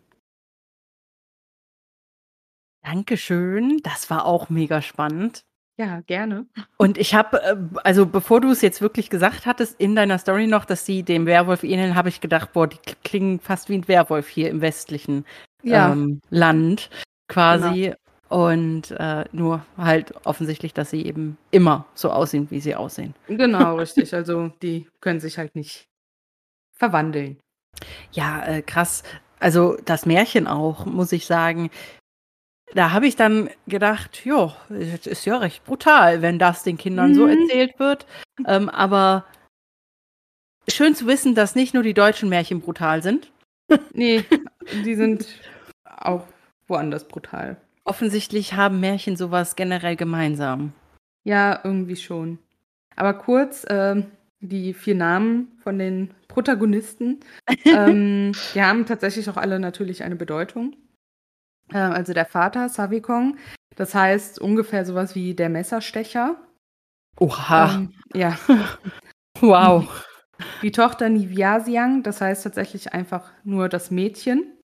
Dankeschön, das war auch mega spannend. Ja, gerne. Und ich habe, äh, also bevor du es jetzt wirklich gesagt hattest, in deiner Story noch, dass sie dem Werwolf ähneln, habe ich gedacht, boah, die klingen fast wie ein Werwolf hier im westlichen ja. ähm, Land quasi. Genau. Und äh, nur halt offensichtlich, dass sie eben immer so aussehen, wie sie aussehen. Genau, [laughs] richtig. Also die können sich halt nicht verwandeln. Ja, äh, krass. Also das Märchen auch, muss ich sagen. Da habe ich dann gedacht, ja, das ist ja recht brutal, wenn das den Kindern mhm. so erzählt wird. Ähm, aber schön zu wissen, dass nicht nur die deutschen Märchen brutal sind. [laughs] Nee, die sind auch woanders brutal. Offensichtlich haben Märchen sowas generell gemeinsam. Ja, irgendwie schon. Aber kurz, äh, die vier Namen von den Protagonisten, [laughs] ähm, die haben tatsächlich auch alle natürlich eine Bedeutung. Äh, also der Vater, Savikong, das heißt ungefähr sowas wie der Messerstecher. Oha. Ähm, ja. [laughs] wow. Die Tochter Nivyasiang, das heißt tatsächlich einfach nur das Mädchen.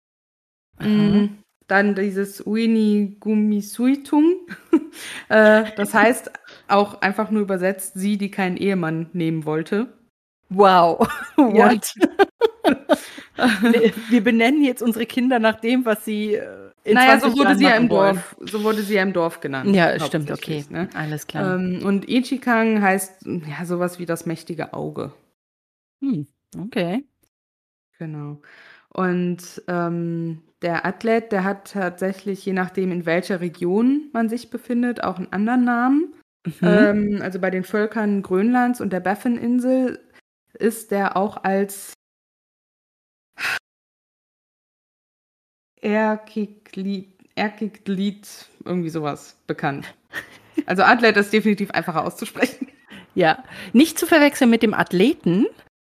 Mhm. Dann dieses Uini Gumisuitung. [laughs] äh, das heißt auch einfach nur übersetzt, sie, die keinen Ehemann nehmen wollte. Wow. [laughs] What? Wir benennen jetzt unsere Kinder nach dem, was sie äh, naja, so wurde Jahren sie ja im wollen. Dorf, so wurde sie ja im Dorf genannt. Ja, stimmt, okay. Ne? Alles klar. Ähm, und Ichikang heißt ja sowas wie das mächtige Auge. Hm, okay. Genau. Und ähm, der Athlet, der hat tatsächlich, je nachdem, in welcher Region man sich befindet, auch einen anderen Namen. Mhm. Ähm, also bei den Völkern Grönlands und der Baffin-Insel ist der auch als Erkiglied, irgendwie sowas bekannt. Also Athlet ist definitiv einfacher auszusprechen. Ja, nicht zu verwechseln mit dem Athleten,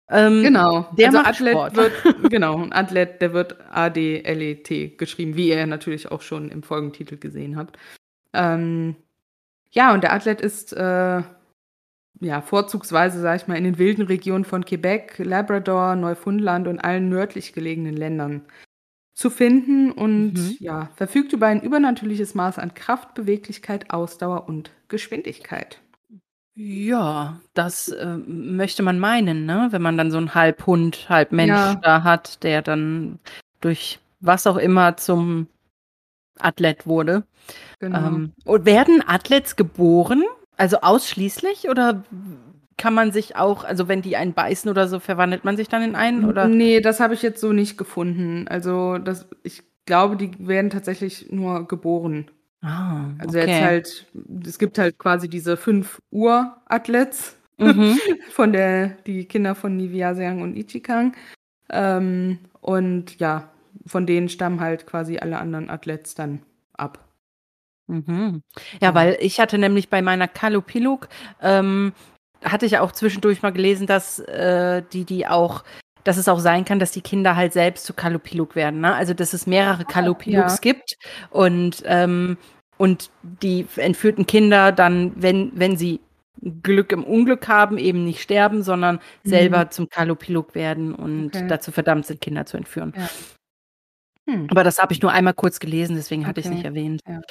ähm, genau. Der also macht Athlet Sport. wird, [laughs] genau, ein Athlet, der wird A-D-L-E-T geschrieben, wie ihr natürlich auch schon im Folgentitel gesehen habt. Ähm, ja, und der Athlet ist äh, ja vorzugsweise, sag ich mal, in den wilden Regionen von Quebec, Labrador, Neufundland und allen nördlich gelegenen Ländern zu finden und mhm. ja, verfügt über ein übernatürliches Maß an Kraft, Beweglichkeit, Ausdauer und Geschwindigkeit. Ja, das, äh, möchte man meinen, ne? Wenn man dann so 'n Halbhund, Halbmensch Ja. da hat, der dann durch was auch immer zum Athlet wurde. Genau. Ähm, und werden Athlets geboren? Also ausschließlich oder kann man sich auch also wenn die einen beißen oder so, verwandelt man sich dann in einen, oder? nee, das habe ich jetzt so nicht gefunden. Also, das ich glaube, die werden tatsächlich nur geboren. Ah, Also jetzt halt, es gibt halt quasi diese fünf Ur-Athlets Mhm. [laughs] von der, die Kinder von Niviasiang und Ichikang. Ähm, und ja, von denen stammen halt quasi alle anderen Athlets dann ab. Mhm. Ja, weil ich hatte nämlich bei meiner Kalopiluk, ähm, hatte ich auch zwischendurch mal gelesen, dass äh, die, die auch, dass es auch sein kann, dass die Kinder halt selbst zu Kalopiluk werden. Ne? Also dass es mehrere Kalopiluks ja. gibt und ähm, und die entführten Kinder dann, wenn, wenn sie Glück im Unglück haben, eben nicht sterben, sondern mhm. selber zum Kalopilok werden und okay. dazu verdammt sind, Kinder zu entführen. Ja. Hm. Aber das habe ich nur einmal kurz gelesen, deswegen okay. hatte ich es nicht erwähnt. Ja.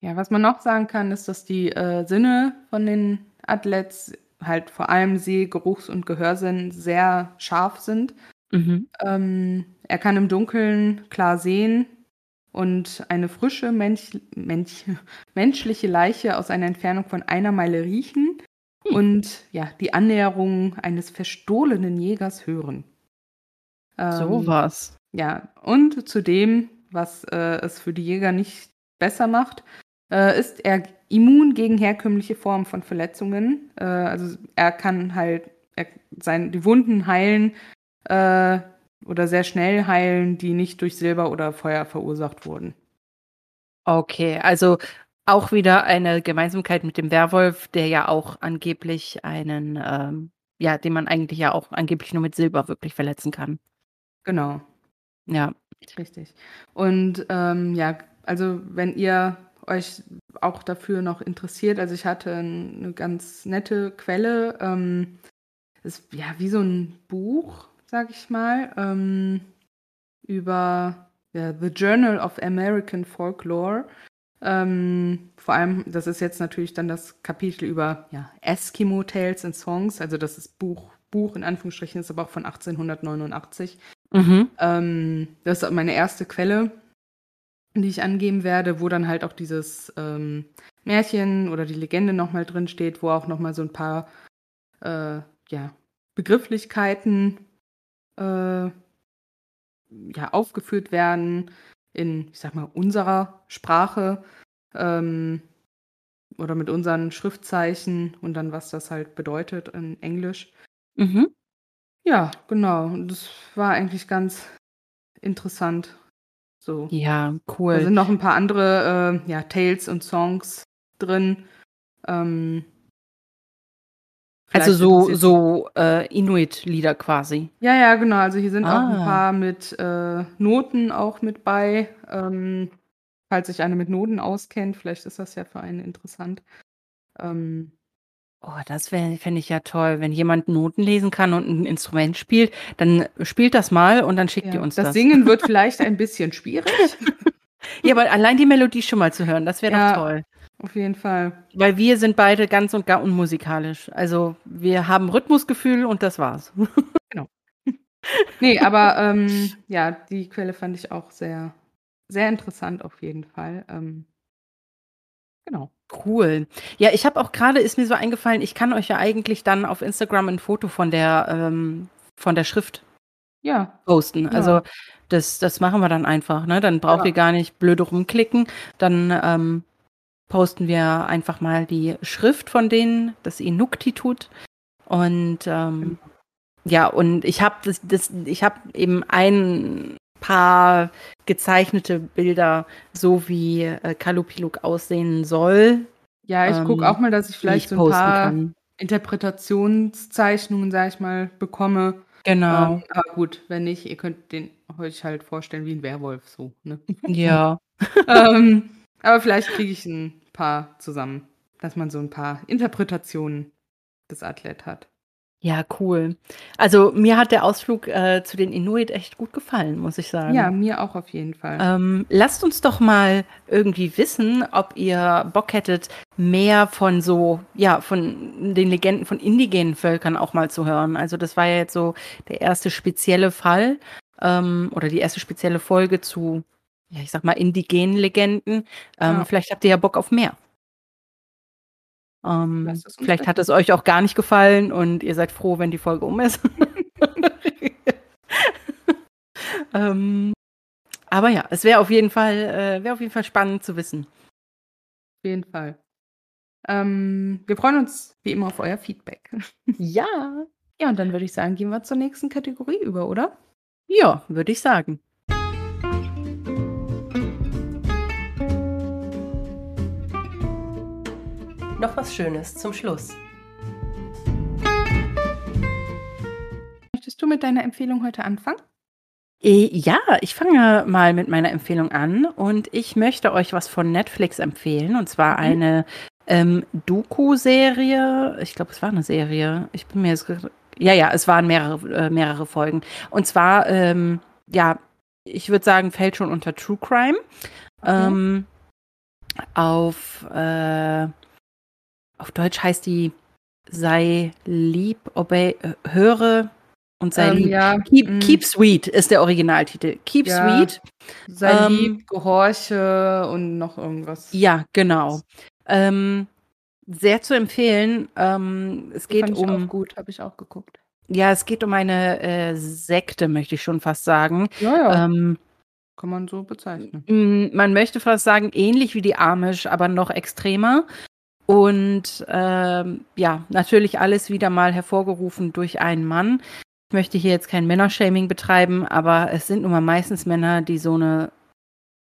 ja. was man noch sagen kann, ist, dass die äh, Sinne von den Athlets halt vor allem Seh-, Geruchs- und Gehörsinn sehr scharf sind. Mhm. Ähm, er kann im Dunkeln klar sehen, und eine frische Mensch, Mensch, [laughs] menschliche Leiche aus einer Entfernung von einer Meile riechen hm. und ja, die Annäherung eines verstohlenen Jägers hören. Ähm, so was. Ja, und zudem, was äh, es für die Jäger nicht besser macht, äh, ist er immun gegen herkömmliche Formen von Verletzungen. Äh, also er kann halt er, sein, die Wunden heilen, äh, oder sehr schnell heilen, die nicht durch Silber oder Feuer verursacht wurden. Okay, also auch wieder eine Gemeinsamkeit mit dem Werwolf, der ja auch angeblich einen, ähm, ja, den man eigentlich ja auch angeblich nur mit Silber wirklich verletzen kann. Genau. Ja. Richtig. Und ähm, ja, also wenn ihr euch auch dafür noch interessiert, also ich hatte eine ganz nette Quelle, ähm, ist ja wie so ein Buch, sag ich mal, ähm, über ja, The Journal of American Folklore. Ähm, vor allem, das ist jetzt natürlich dann das Kapitel über ja, Eskimo Tales and Songs, also das ist Buch, Buch in Anführungsstrichen, ist aber auch von 1889. Mhm. Ähm, das ist meine erste Quelle, die ich angeben werde, wo dann halt auch dieses ähm, Märchen oder die Legende nochmal drin steht, wo auch nochmal so ein paar äh, ja, Begrifflichkeiten äh, ja, aufgeführt werden in, ich sag mal, unserer Sprache ähm, oder mit unseren Schriftzeichen und dann, was das halt bedeutet in Englisch. Mhm. Ja, genau. Und das war eigentlich ganz interessant. So. Ja, cool. Da sind noch ein paar andere äh, ja, Tales und Songs drin. Ähm, also so, so äh, Inuit-Lieder quasi. Ja, ja, genau. Also hier sind ah. auch ein ah. paar mit äh, Noten auch mit bei. Ähm, falls sich eine mit Noten auskennt, vielleicht ist das ja für einen interessant. Ähm, oh, das fände ich ja toll. Wenn jemand Noten lesen kann und ein Instrument spielt, dann spielt das mal und dann schickt ja, ihr uns das. Das Singen wird [laughs] vielleicht ein bisschen schwierig. [laughs] ja, aber allein die Melodie schon mal zu hören, das wäre ja, doch toll. Auf jeden Fall. Weil wir sind beide ganz und gar unmusikalisch. Also wir haben Rhythmusgefühl und das war's. [laughs] Genau. Nee, aber ähm, ja, die Quelle fand ich auch sehr, sehr interessant auf jeden Fall. Ähm, genau. Cool. Ja, ich habe auch gerade, ist mir so eingefallen, ich kann euch ja eigentlich dann auf Instagram ein Foto von der, ähm, von der Schrift ja. posten. Also ja. das, das machen wir dann einfach. Ne? Dann braucht ja. ihr gar nicht blöde rumklicken. Dann ähm, posten wir einfach mal die Schrift von denen, das Inuktitut. Und ähm, ja, und ich habe das, das, ich habe eben ein paar gezeichnete Bilder, so wie äh, Kalupiluk aussehen soll. Ja, ich ähm, gucke auch mal, dass ich vielleicht ich so ein paar kann. Interpretationszeichnungen, sag ich mal, bekomme. Genau. Ähm, aber gut, wenn nicht, ihr könnt den euch halt vorstellen wie ein Werwolf so. Ne? [laughs] Ja. ähm, aber vielleicht kriege ich ein paar zusammen, dass man so ein paar Interpretationen des Athlet hat. Ja, cool. Also mir hat der Ausflug äh, zu den Inuit echt gut gefallen, muss ich sagen. Ja, mir auch auf jeden Fall. Ähm, lasst uns doch mal irgendwie wissen, ob ihr Bock hättet, mehr von so, ja, von den Legenden von indigenen Völkern auch mal zu hören. Also das war ja jetzt so der erste spezielle Fall ähm, oder die erste spezielle Folge zu ja, ich sag mal, indigenen Legenden. Ähm, ja. Vielleicht habt ihr ja Bock auf mehr. Ähm, vielleicht hat es euch auch gar nicht gefallen und ihr seid froh, wenn die Folge um ist. [laughs] ähm, aber ja, es wäre auf jeden Fall, äh, wäre auf jeden Fall spannend zu wissen. Auf jeden Fall. Ähm, wir freuen uns wie immer auf euer Feedback. [laughs] ja. Ja, und dann würde ich sagen, gehen wir zur nächsten Kategorie über, oder? Ja, würde ich sagen. Noch was Schönes zum Schluss. Möchtest du mit deiner Empfehlung heute anfangen? Äh, ja, ich fange mal mit meiner Empfehlung an und ich möchte euch was von Netflix empfehlen und zwar mhm. eine ähm, Doku-Serie. Ich glaube, es war eine Serie. Ich bin mir jetzt. Ja, ja, es waren mehrere, äh, mehrere Folgen. Und zwar, ähm, ja, ich würde sagen, fällt schon unter True Crime. Okay. Ähm, auf äh, auf Deutsch heißt die sei lieb, obey, äh, höre und sei ähm, lieb. Ja. Keep, mm. keep, Sweet ist der Originaltitel. Keep ja. Sweet. Sei ähm, lieb, gehorche und noch irgendwas. Ja, genau. Ähm, sehr zu empfehlen. Ähm, es geht um. gut, habe ich auch geguckt. Ja, es geht um eine äh, Sekte, möchte ich schon fast sagen. Ja, ja. Ähm, Kann man so bezeichnen. Man möchte fast sagen, ähnlich wie die Amish, aber noch extremer. Und ähm, ja, natürlich alles wieder mal hervorgerufen durch einen Mann. Ich möchte hier jetzt kein Männershaming betreiben, aber es sind nun mal meistens Männer, die so eine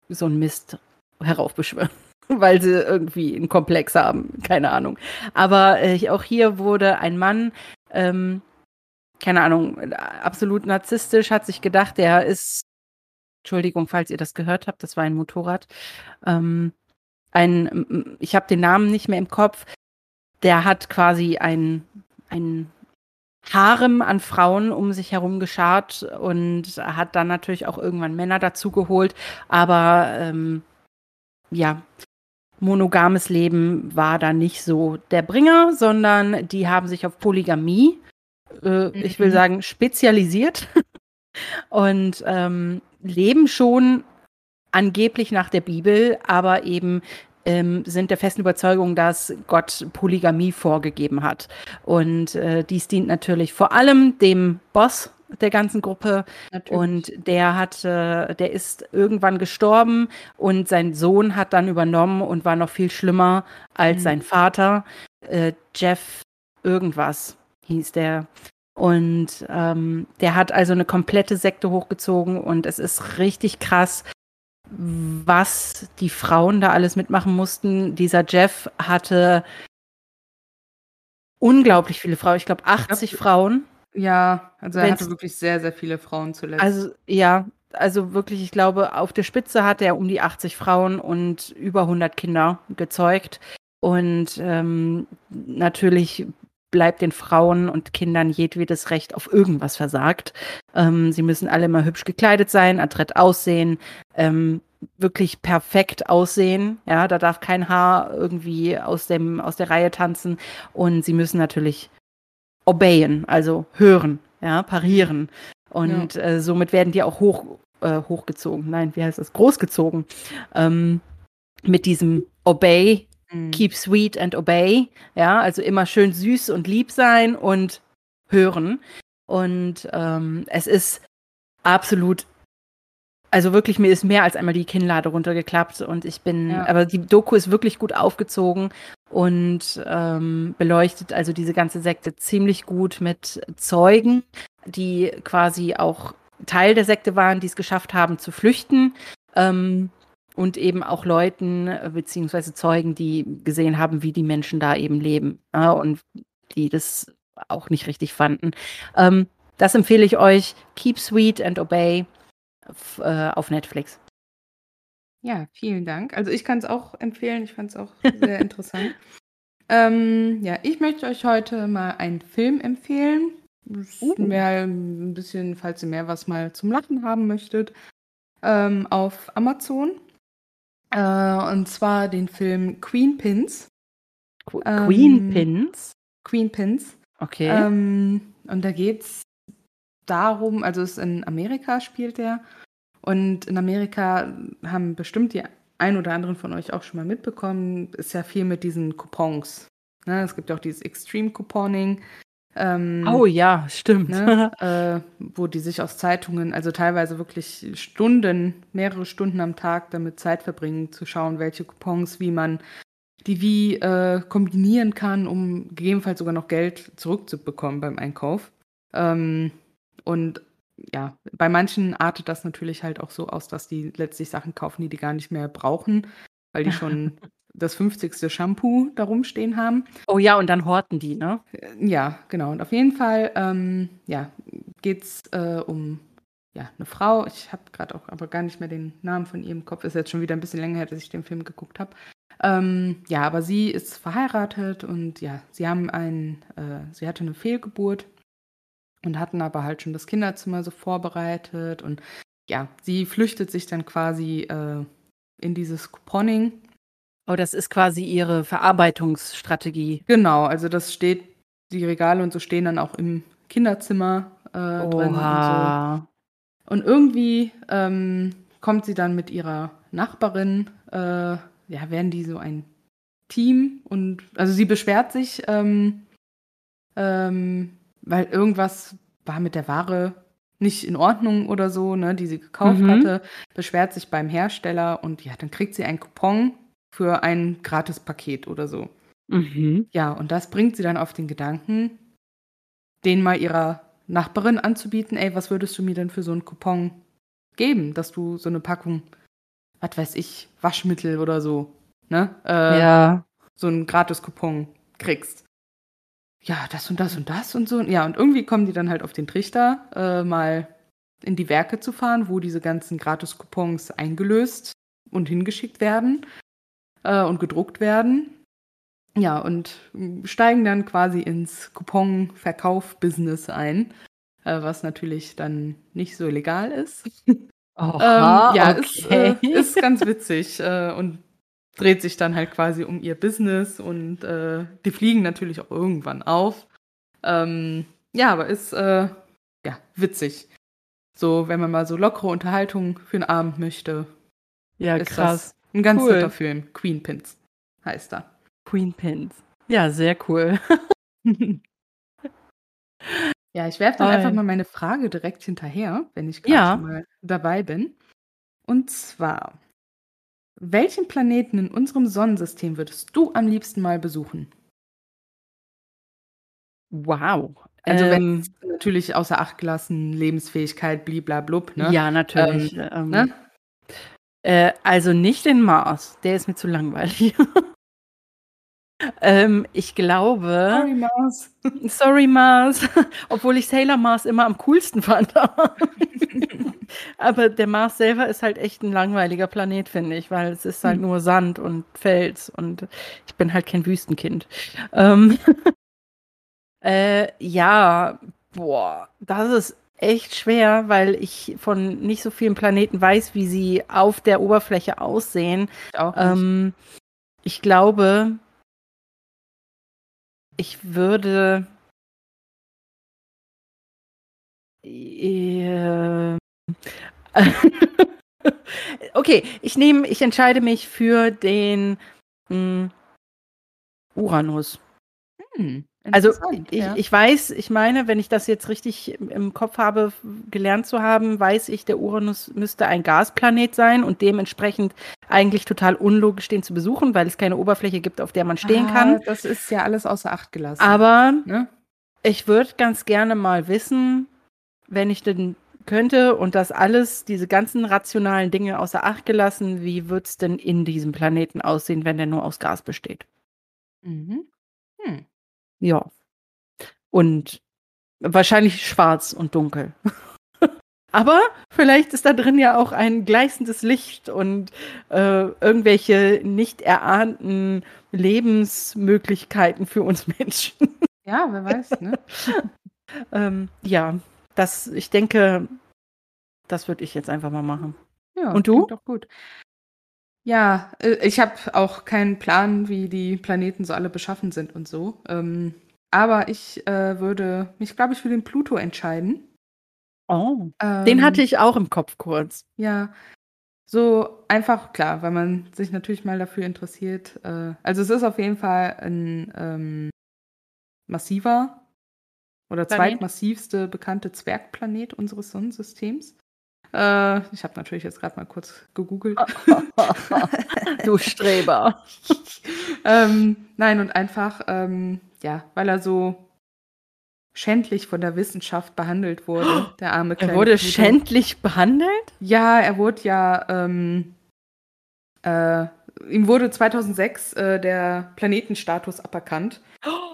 so einen Mist heraufbeschwören, [laughs] weil sie irgendwie einen Komplex haben, keine Ahnung. Aber äh, auch hier wurde ein Mann, ähm, keine Ahnung, absolut narzisstisch, hat sich gedacht, der ist, Entschuldigung, falls ihr das gehört habt, das war ein Motorrad, ähm, ein, ich habe den Namen nicht mehr im Kopf, der hat quasi ein, ein Harem an Frauen um sich herum geschart und hat dann natürlich auch irgendwann Männer dazu geholt. Aber ähm, ja, monogames Leben war da nicht so der Bringer, sondern die haben sich auf Polygamie, äh, mhm. ich will mhm. sagen, spezialisiert [laughs] und ähm, leben schon angeblich nach der Bibel, aber eben ähm, sind der festen Überzeugung, dass Gott Polygamie vorgegeben hat. Und äh, dies dient natürlich vor allem dem Boss der ganzen Gruppe. Natürlich. Und der hat, äh, der ist irgendwann gestorben und sein Sohn hat dann übernommen und war noch viel schlimmer als mhm. sein Vater. Äh, Jeff irgendwas hieß der. Und ähm, der hat also eine komplette Sekte hochgezogen und es ist richtig krass, was die Frauen da alles mitmachen mussten. Dieser Jeff hatte unglaublich viele Frauen, ich glaube 80 ich glaub, Frauen. Ja, also er Wenn's, hatte wirklich sehr, sehr viele Frauen zuletzt. Also ja, also wirklich, ich glaube, auf der Spitze hat er um die 80 Frauen und über 100 Kinder gezeugt. Und ähm, natürlich bleibt den Frauen und Kindern jedwedes Recht auf irgendwas versagt. Ähm, sie müssen alle immer hübsch gekleidet sein, adrett aussehen, ähm, wirklich perfekt aussehen. Ja, da darf kein Haar irgendwie aus dem aus der Reihe tanzen und sie müssen natürlich obeyen, also hören, ja, parieren. Und ja. äh, somit werden die auch hoch äh, hochgezogen. Nein, wie heißt das? Großgezogen. Ähm, mit diesem Obey Mhm. Keep sweet and obey. Ja, also immer schön süß und lieb sein und hören. Und ähm, es ist absolut, also wirklich, mir ist mehr als einmal die Kinnlade runtergeklappt und ich bin, ja. aber die Doku ist wirklich gut aufgezogen und ähm, beleuchtet also diese ganze Sekte ziemlich gut mit Zeugen, die quasi auch Teil der Sekte waren, die es geschafft haben zu flüchten. Ähm, und eben auch Leuten äh, beziehungsweise Zeugen, die gesehen haben, wie die Menschen da eben leben ja, und die das auch nicht richtig fanden. Ähm, das empfehle ich euch. Keep Sweet and Obey äh, auf Netflix. Ja, vielen Dank. Also ich kann es auch empfehlen. Ich fand es auch [laughs] sehr interessant. Ähm, ja, ich möchte euch heute mal einen Film empfehlen. Uh. Mehr ein bisschen, falls ihr mehr was mal zum Lachen haben möchtet, ähm, auf Amazon. Äh, und zwar den Film Queen Pins. Qu ähm, Queen Pins? Queen Pins. Okay. Ähm, und da geht es darum, also es in Amerika spielt der. Und in Amerika haben bestimmt die ein oder anderen von euch auch schon mal mitbekommen, ist ja viel mit diesen Coupons. Ne? Es gibt ja auch dieses Extreme Couponing. Ähm, oh ja, stimmt. Ne, [laughs] äh, wo die sich aus Zeitungen, also teilweise wirklich Stunden, mehrere Stunden am Tag damit Zeit verbringen, zu schauen, welche Coupons, wie man die wie äh, kombinieren kann, um gegebenenfalls sogar noch Geld zurückzubekommen beim Einkauf. Ähm, und ja, bei manchen artet das natürlich halt auch so aus, dass die letztlich Sachen kaufen, die die gar nicht mehr brauchen, weil die schon [laughs] das 50. Shampoo da rumstehen haben. Oh ja, und dann horten die, ne? Äh, ja, genau. Und auf jeden Fall, ähm, ja, geht es äh, um ja, eine Frau. Ich habe gerade auch aber gar nicht mehr den Namen von ihrem Kopf. Ist jetzt schon wieder ein bisschen länger her, dass ich den Film geguckt habe. Ähm, ja, aber sie ist verheiratet und ja, sie haben ein, äh, sie hatte eine Fehlgeburt und hatten aber halt schon das Kinderzimmer so vorbereitet und ja, sie flüchtet sich dann quasi äh, in dieses Couponing Oh, das ist quasi ihre Verarbeitungsstrategie. Genau, also das steht, die Regale und so stehen dann auch im Kinderzimmer äh, drin und so. Und irgendwie ähm, kommt sie dann mit ihrer Nachbarin, äh, ja, werden die so ein Team und also sie beschwert sich, ähm, ähm, weil irgendwas war mit der Ware nicht in Ordnung oder so, ne, die sie gekauft mhm. hatte, beschwert sich beim Hersteller und ja, dann kriegt sie einen Coupon für ein Gratispaket oder so. Mhm. Ja, und das bringt sie dann auf den Gedanken, den mal ihrer Nachbarin anzubieten, ey, was würdest du mir denn für so einen Coupon geben, dass du so eine Packung, was weiß ich, Waschmittel oder so, ne? Äh, ja. So einen Gratis-Coupon kriegst. Ja, das und das und das und so. Ja, und irgendwie kommen die dann halt auf den Trichter, äh, mal in die Werke zu fahren, wo diese ganzen Gratis-Coupons eingelöst und hingeschickt werden äh, und gedruckt werden. ja, und steigen dann quasi ins Coupon-Verkauf-Business ein, äh, was natürlich dann nicht so legal ist. [laughs] Oha, ähm, ja, okay. ist, äh, ist ganz witzig äh, und dreht sich dann halt quasi um ihr Business und äh, die fliegen natürlich auch irgendwann auf. Ähm, ja, aber ist äh, ja witzig. So, wenn man mal so lockere Unterhaltung für einen Abend möchte. Ja, krass. Ein ganz Cool. netter Film. Queen Pins heißt er. Queen Pins. Ja, sehr cool. [laughs] Ja, ich werfe dann Toll. einfach mal meine Frage direkt hinterher, wenn ich gerade Ja. mal dabei bin. Und zwar, welchen Planeten in unserem Sonnensystem würdest du am liebsten mal besuchen? Wow. Also wenn Ähm, es natürlich außer Acht gelassen, Lebensfähigkeit, bliblablub, ne? Ja, natürlich. Ähm, ne? Äh, also nicht den Mars, der ist mir zu langweilig. [laughs] ähm, ich glaube, Sorry, Mars. sorry Mars, [laughs] obwohl ich Sailor Mars immer am coolsten fand. [laughs] Aber der Mars selber ist halt echt ein langweiliger Planet, finde ich, weil es ist halt Hm. nur Sand und Fels und ich bin halt kein Wüstenkind. Ähm, äh, ja, boah, das ist echt schwer, weil ich von nicht so vielen Planeten weiß, wie sie auf der Oberfläche aussehen. Ich auch nicht. Ähm, ich glaube, ich würde. Äh, [laughs] okay, ich nehme, ich entscheide mich für den mh, Uranus. Hm, Also ich, ja. ich weiß, ich meine, wenn ich das jetzt richtig im- im Kopf habe, gelernt zu haben, weiß ich, der Uranus müsste ein Gasplanet sein und dementsprechend eigentlich total unlogisch, den zu besuchen, weil es keine Oberfläche gibt, auf der man stehen Ah, kann. Das ist ja alles außer Acht gelassen. Aber ne? ich würde ganz gerne mal wissen, wenn ich denn könnte und das alles, diese ganzen rationalen Dinge außer Acht gelassen, wie wird es denn in diesem Planeten aussehen, wenn der nur aus Gas besteht? Mhm. Hm. Ja. Und wahrscheinlich schwarz und dunkel. [laughs] Aber vielleicht ist da drin ja auch ein gleißendes Licht und äh, irgendwelche nicht erahnten Lebensmöglichkeiten für uns Menschen. [laughs] Ja, wer weiß, ne? [laughs] ähm, ja, das, ich denke, das würde ich jetzt einfach mal machen. Ja, Und du? Doch gut. Ja, äh, ich habe auch keinen Plan, wie die Planeten so alle beschaffen sind und so. Ähm, aber ich äh, würde mich, glaube ich, für den Pluto entscheiden. Oh. Ähm, Den hatte ich auch im Kopf kurz. Ja, so einfach, klar, weil man sich natürlich mal dafür interessiert. Äh, also es ist auf jeden Fall ein ähm, massiver oder Planet? zweitmassivste bekannte Zwergplanet unseres Sonnensystems. Äh, ich habe natürlich jetzt gerade mal kurz gegoogelt. [laughs] du Streber. [laughs] ähm, nein, und einfach, ähm, ja, weil er so schändlich von der Wissenschaft behandelt wurde, der arme kleine Er wurde Pluto. schändlich behandelt? Ja, er wurde ja, ähm, äh, ihm wurde 2006 äh, der Planetenstatus aberkannt.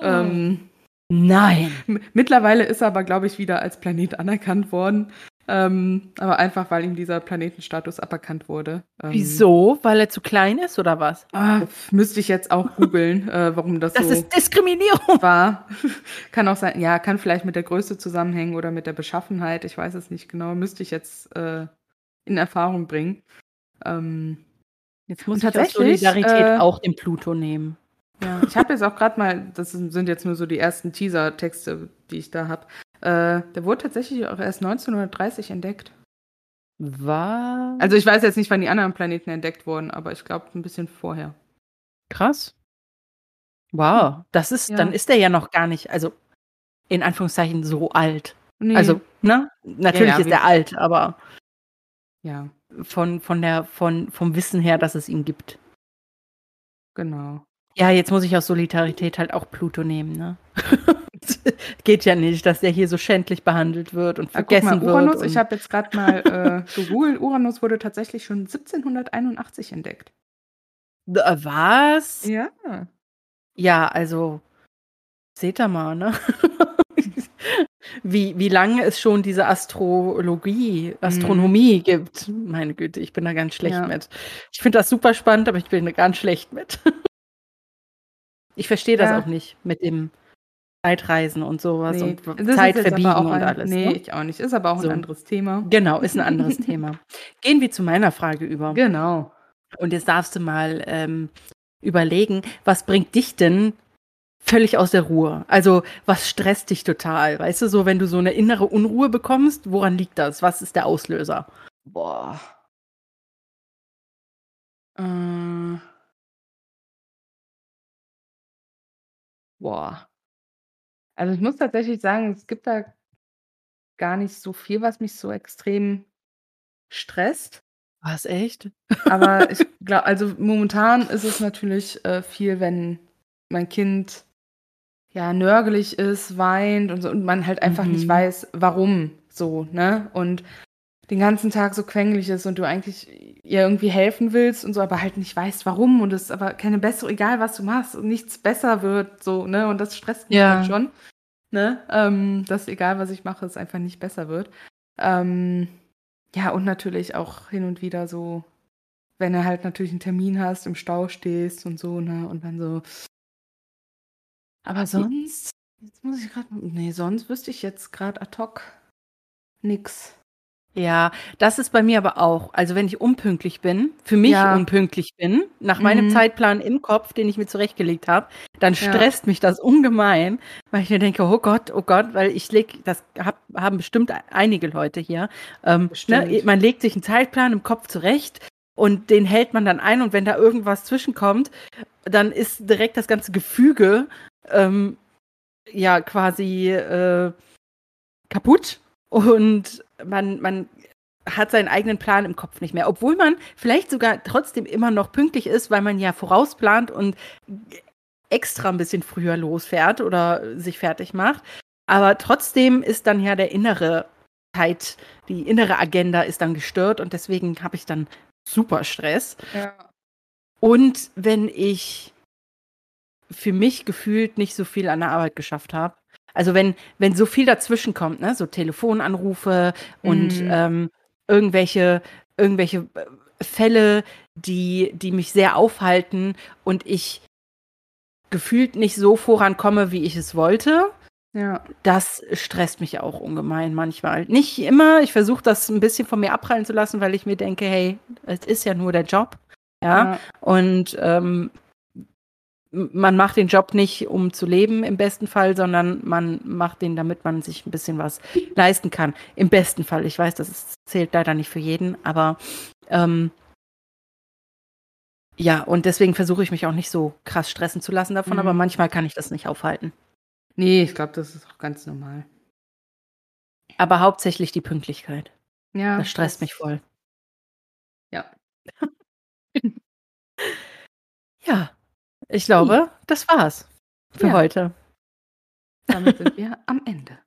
Ähm, Nein. mittlerweile ist er aber, glaube ich, wieder als Planet anerkannt worden. Ähm, aber einfach, weil ihm dieser Planetenstatus aberkannt wurde. Ähm, Wieso? Weil er zu klein ist oder was? Ah, müsste ich jetzt auch googeln, äh, warum das, Das so ist Diskriminierung. war. [laughs] kann auch sein, ja, kann vielleicht mit der Größe zusammenhängen oder mit der Beschaffenheit. Ich weiß es nicht genau. Müsste ich jetzt äh, in Erfahrung bringen. Ähm, Jetzt muss Und ich aus tatsächlich, Solidarität äh, auch den Pluto nehmen. Ja, ich habe jetzt auch gerade mal, das sind sind jetzt nur so die ersten Teaser-Texte, die ich da habe. Äh, der wurde tatsächlich auch erst 1930 entdeckt. Was? Also ich weiß jetzt nicht, wann die anderen Planeten entdeckt wurden, aber ich glaube ein bisschen vorher. krass. Wow, das ist, Ja. dann ist er ja noch gar nicht, also in Anführungszeichen so alt. Nee, Also, ne? Natürlich Ja, ja, ist er alt, aber ja, von, von der, von, vom Wissen her, dass es ihn gibt. genau. Ja, jetzt muss ich aus Solidarität halt auch Pluto nehmen, ne? [laughs] [laughs] Geht ja nicht, dass der hier so schändlich behandelt wird und Ah, vergessen mal, Uranus, wird. ich habe jetzt gerade mal äh, [laughs] gegoogelt. Uranus wurde tatsächlich schon 1781 entdeckt. Äh, Was? Ja. Ja, also seht ihr mal, ne? [laughs] wie, wie lange es schon diese Astrologie, Astronomie gibt. Meine Güte, ich bin da ganz schlecht Ja. mit. Ich finde das super spannend, aber ich bin da ganz schlecht mit. Ich verstehe das ja. auch nicht mit dem Zeitreisen und sowas nee, und Zeit verbiegen und ein, alles. Nee, ne? ich auch nicht. Ist aber auch so. ein anderes Thema. Genau, ist ein anderes [laughs] Thema. Gehen wir zu meiner Frage über. Genau. Und jetzt darfst du mal ähm, überlegen, was bringt dich denn völlig aus der Ruhe? Also, was stresst dich total? Weißt du, so, wenn du so eine innere Unruhe bekommst, woran liegt das? Was ist der Auslöser? Boah. Äh. Boah. Also, ich muss tatsächlich sagen, es gibt da gar nicht so viel, was mich so extrem stresst. Was, echt? Aber ich [laughs] glaube, also momentan ist es natürlich äh, viel, wenn mein Kind ja nörgelig ist, weint und so und man halt einfach nicht mhm. weiß, warum so, ne? Und den ganzen Tag so quengelig ist und du eigentlich ihr irgendwie helfen willst und so, aber halt nicht weißt, warum und es aber keine bessere, egal was du machst und nichts besser wird, so, ne? Und das stresst mich Ja. halt schon, ne? Ähm, dass egal was ich mache, es einfach nicht besser wird. Ähm, ja, und natürlich auch hin und wieder so, wenn du halt natürlich einen Termin hast, im Stau stehst und so, ne? Und dann so. Aber sonst, jetzt muss ich gerade, nee, sonst wüsste ich jetzt gerade ad hoc nix. Ja, das ist bei mir aber auch. Also wenn ich unpünktlich bin, für mich Ja. unpünktlich bin, nach meinem Mhm. Zeitplan im Kopf, den ich mir zurechtgelegt habe, dann Ja. stresst mich das ungemein, weil ich mir denke, oh Gott, oh Gott, weil ich leg, das hab, haben bestimmt einige Leute hier. Ähm, ne, man legt sich einen Zeitplan im Kopf zurecht und den hält man dann ein und wenn da irgendwas zwischenkommt, dann ist direkt das ganze Gefüge ähm, ja quasi äh, kaputt und man, man hat seinen eigenen Plan im Kopf nicht mehr. Obwohl man vielleicht sogar trotzdem immer noch pünktlich ist, weil man ja vorausplant und extra ein bisschen früher losfährt oder sich fertig macht. Aber trotzdem ist dann ja der innere Zeit, die innere Agenda ist dann gestört und deswegen habe ich dann super Stress. Ja. Und wenn ich für mich gefühlt nicht so viel an der Arbeit geschafft habe, also wenn, wenn so viel dazwischen kommt, ne, so Telefonanrufe und mhm. ähm, irgendwelche, irgendwelche äh, Fälle, die, die mich sehr aufhalten und ich gefühlt nicht so vorankomme, wie ich es wollte. Ja. Das stresst mich auch ungemein manchmal. Nicht immer, ich versuche das ein bisschen von mir abprallen zu lassen, weil ich mir denke, hey, es ist ja nur der Job. Ja. ja. Und ähm, man macht den Job nicht, um zu leben im besten Fall, sondern man macht den, damit man sich ein bisschen was leisten kann. Im besten Fall. Ich weiß, das ist, zählt leider nicht für jeden, aber ähm, ja, und deswegen versuche ich mich auch nicht so krass stressen zu lassen davon, mhm. aber manchmal kann ich das nicht aufhalten. Nee, ich glaube, das ist auch ganz normal. Aber hauptsächlich die Pünktlichkeit. Ja. Das stresst das mich voll. Ja. [laughs] ja. Ich glaube, das war's für ja. heute. Damit sind wir [laughs] am Ende.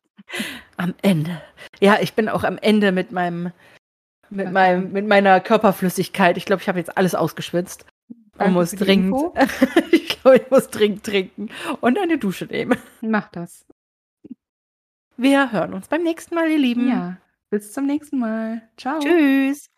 Am Ende. Ja, ich bin auch am Ende mit meinem, mit meinem, mit meiner Körperflüssigkeit. Ich glaube, ich habe jetzt alles ausgeschwitzt. Und muss dringend. [laughs] ich glaube, ich muss dringend trinken und eine Dusche nehmen. Mach das. Wir hören uns beim nächsten Mal, ihr Lieben. Ja. Bis zum nächsten Mal. Ciao. Tschüss.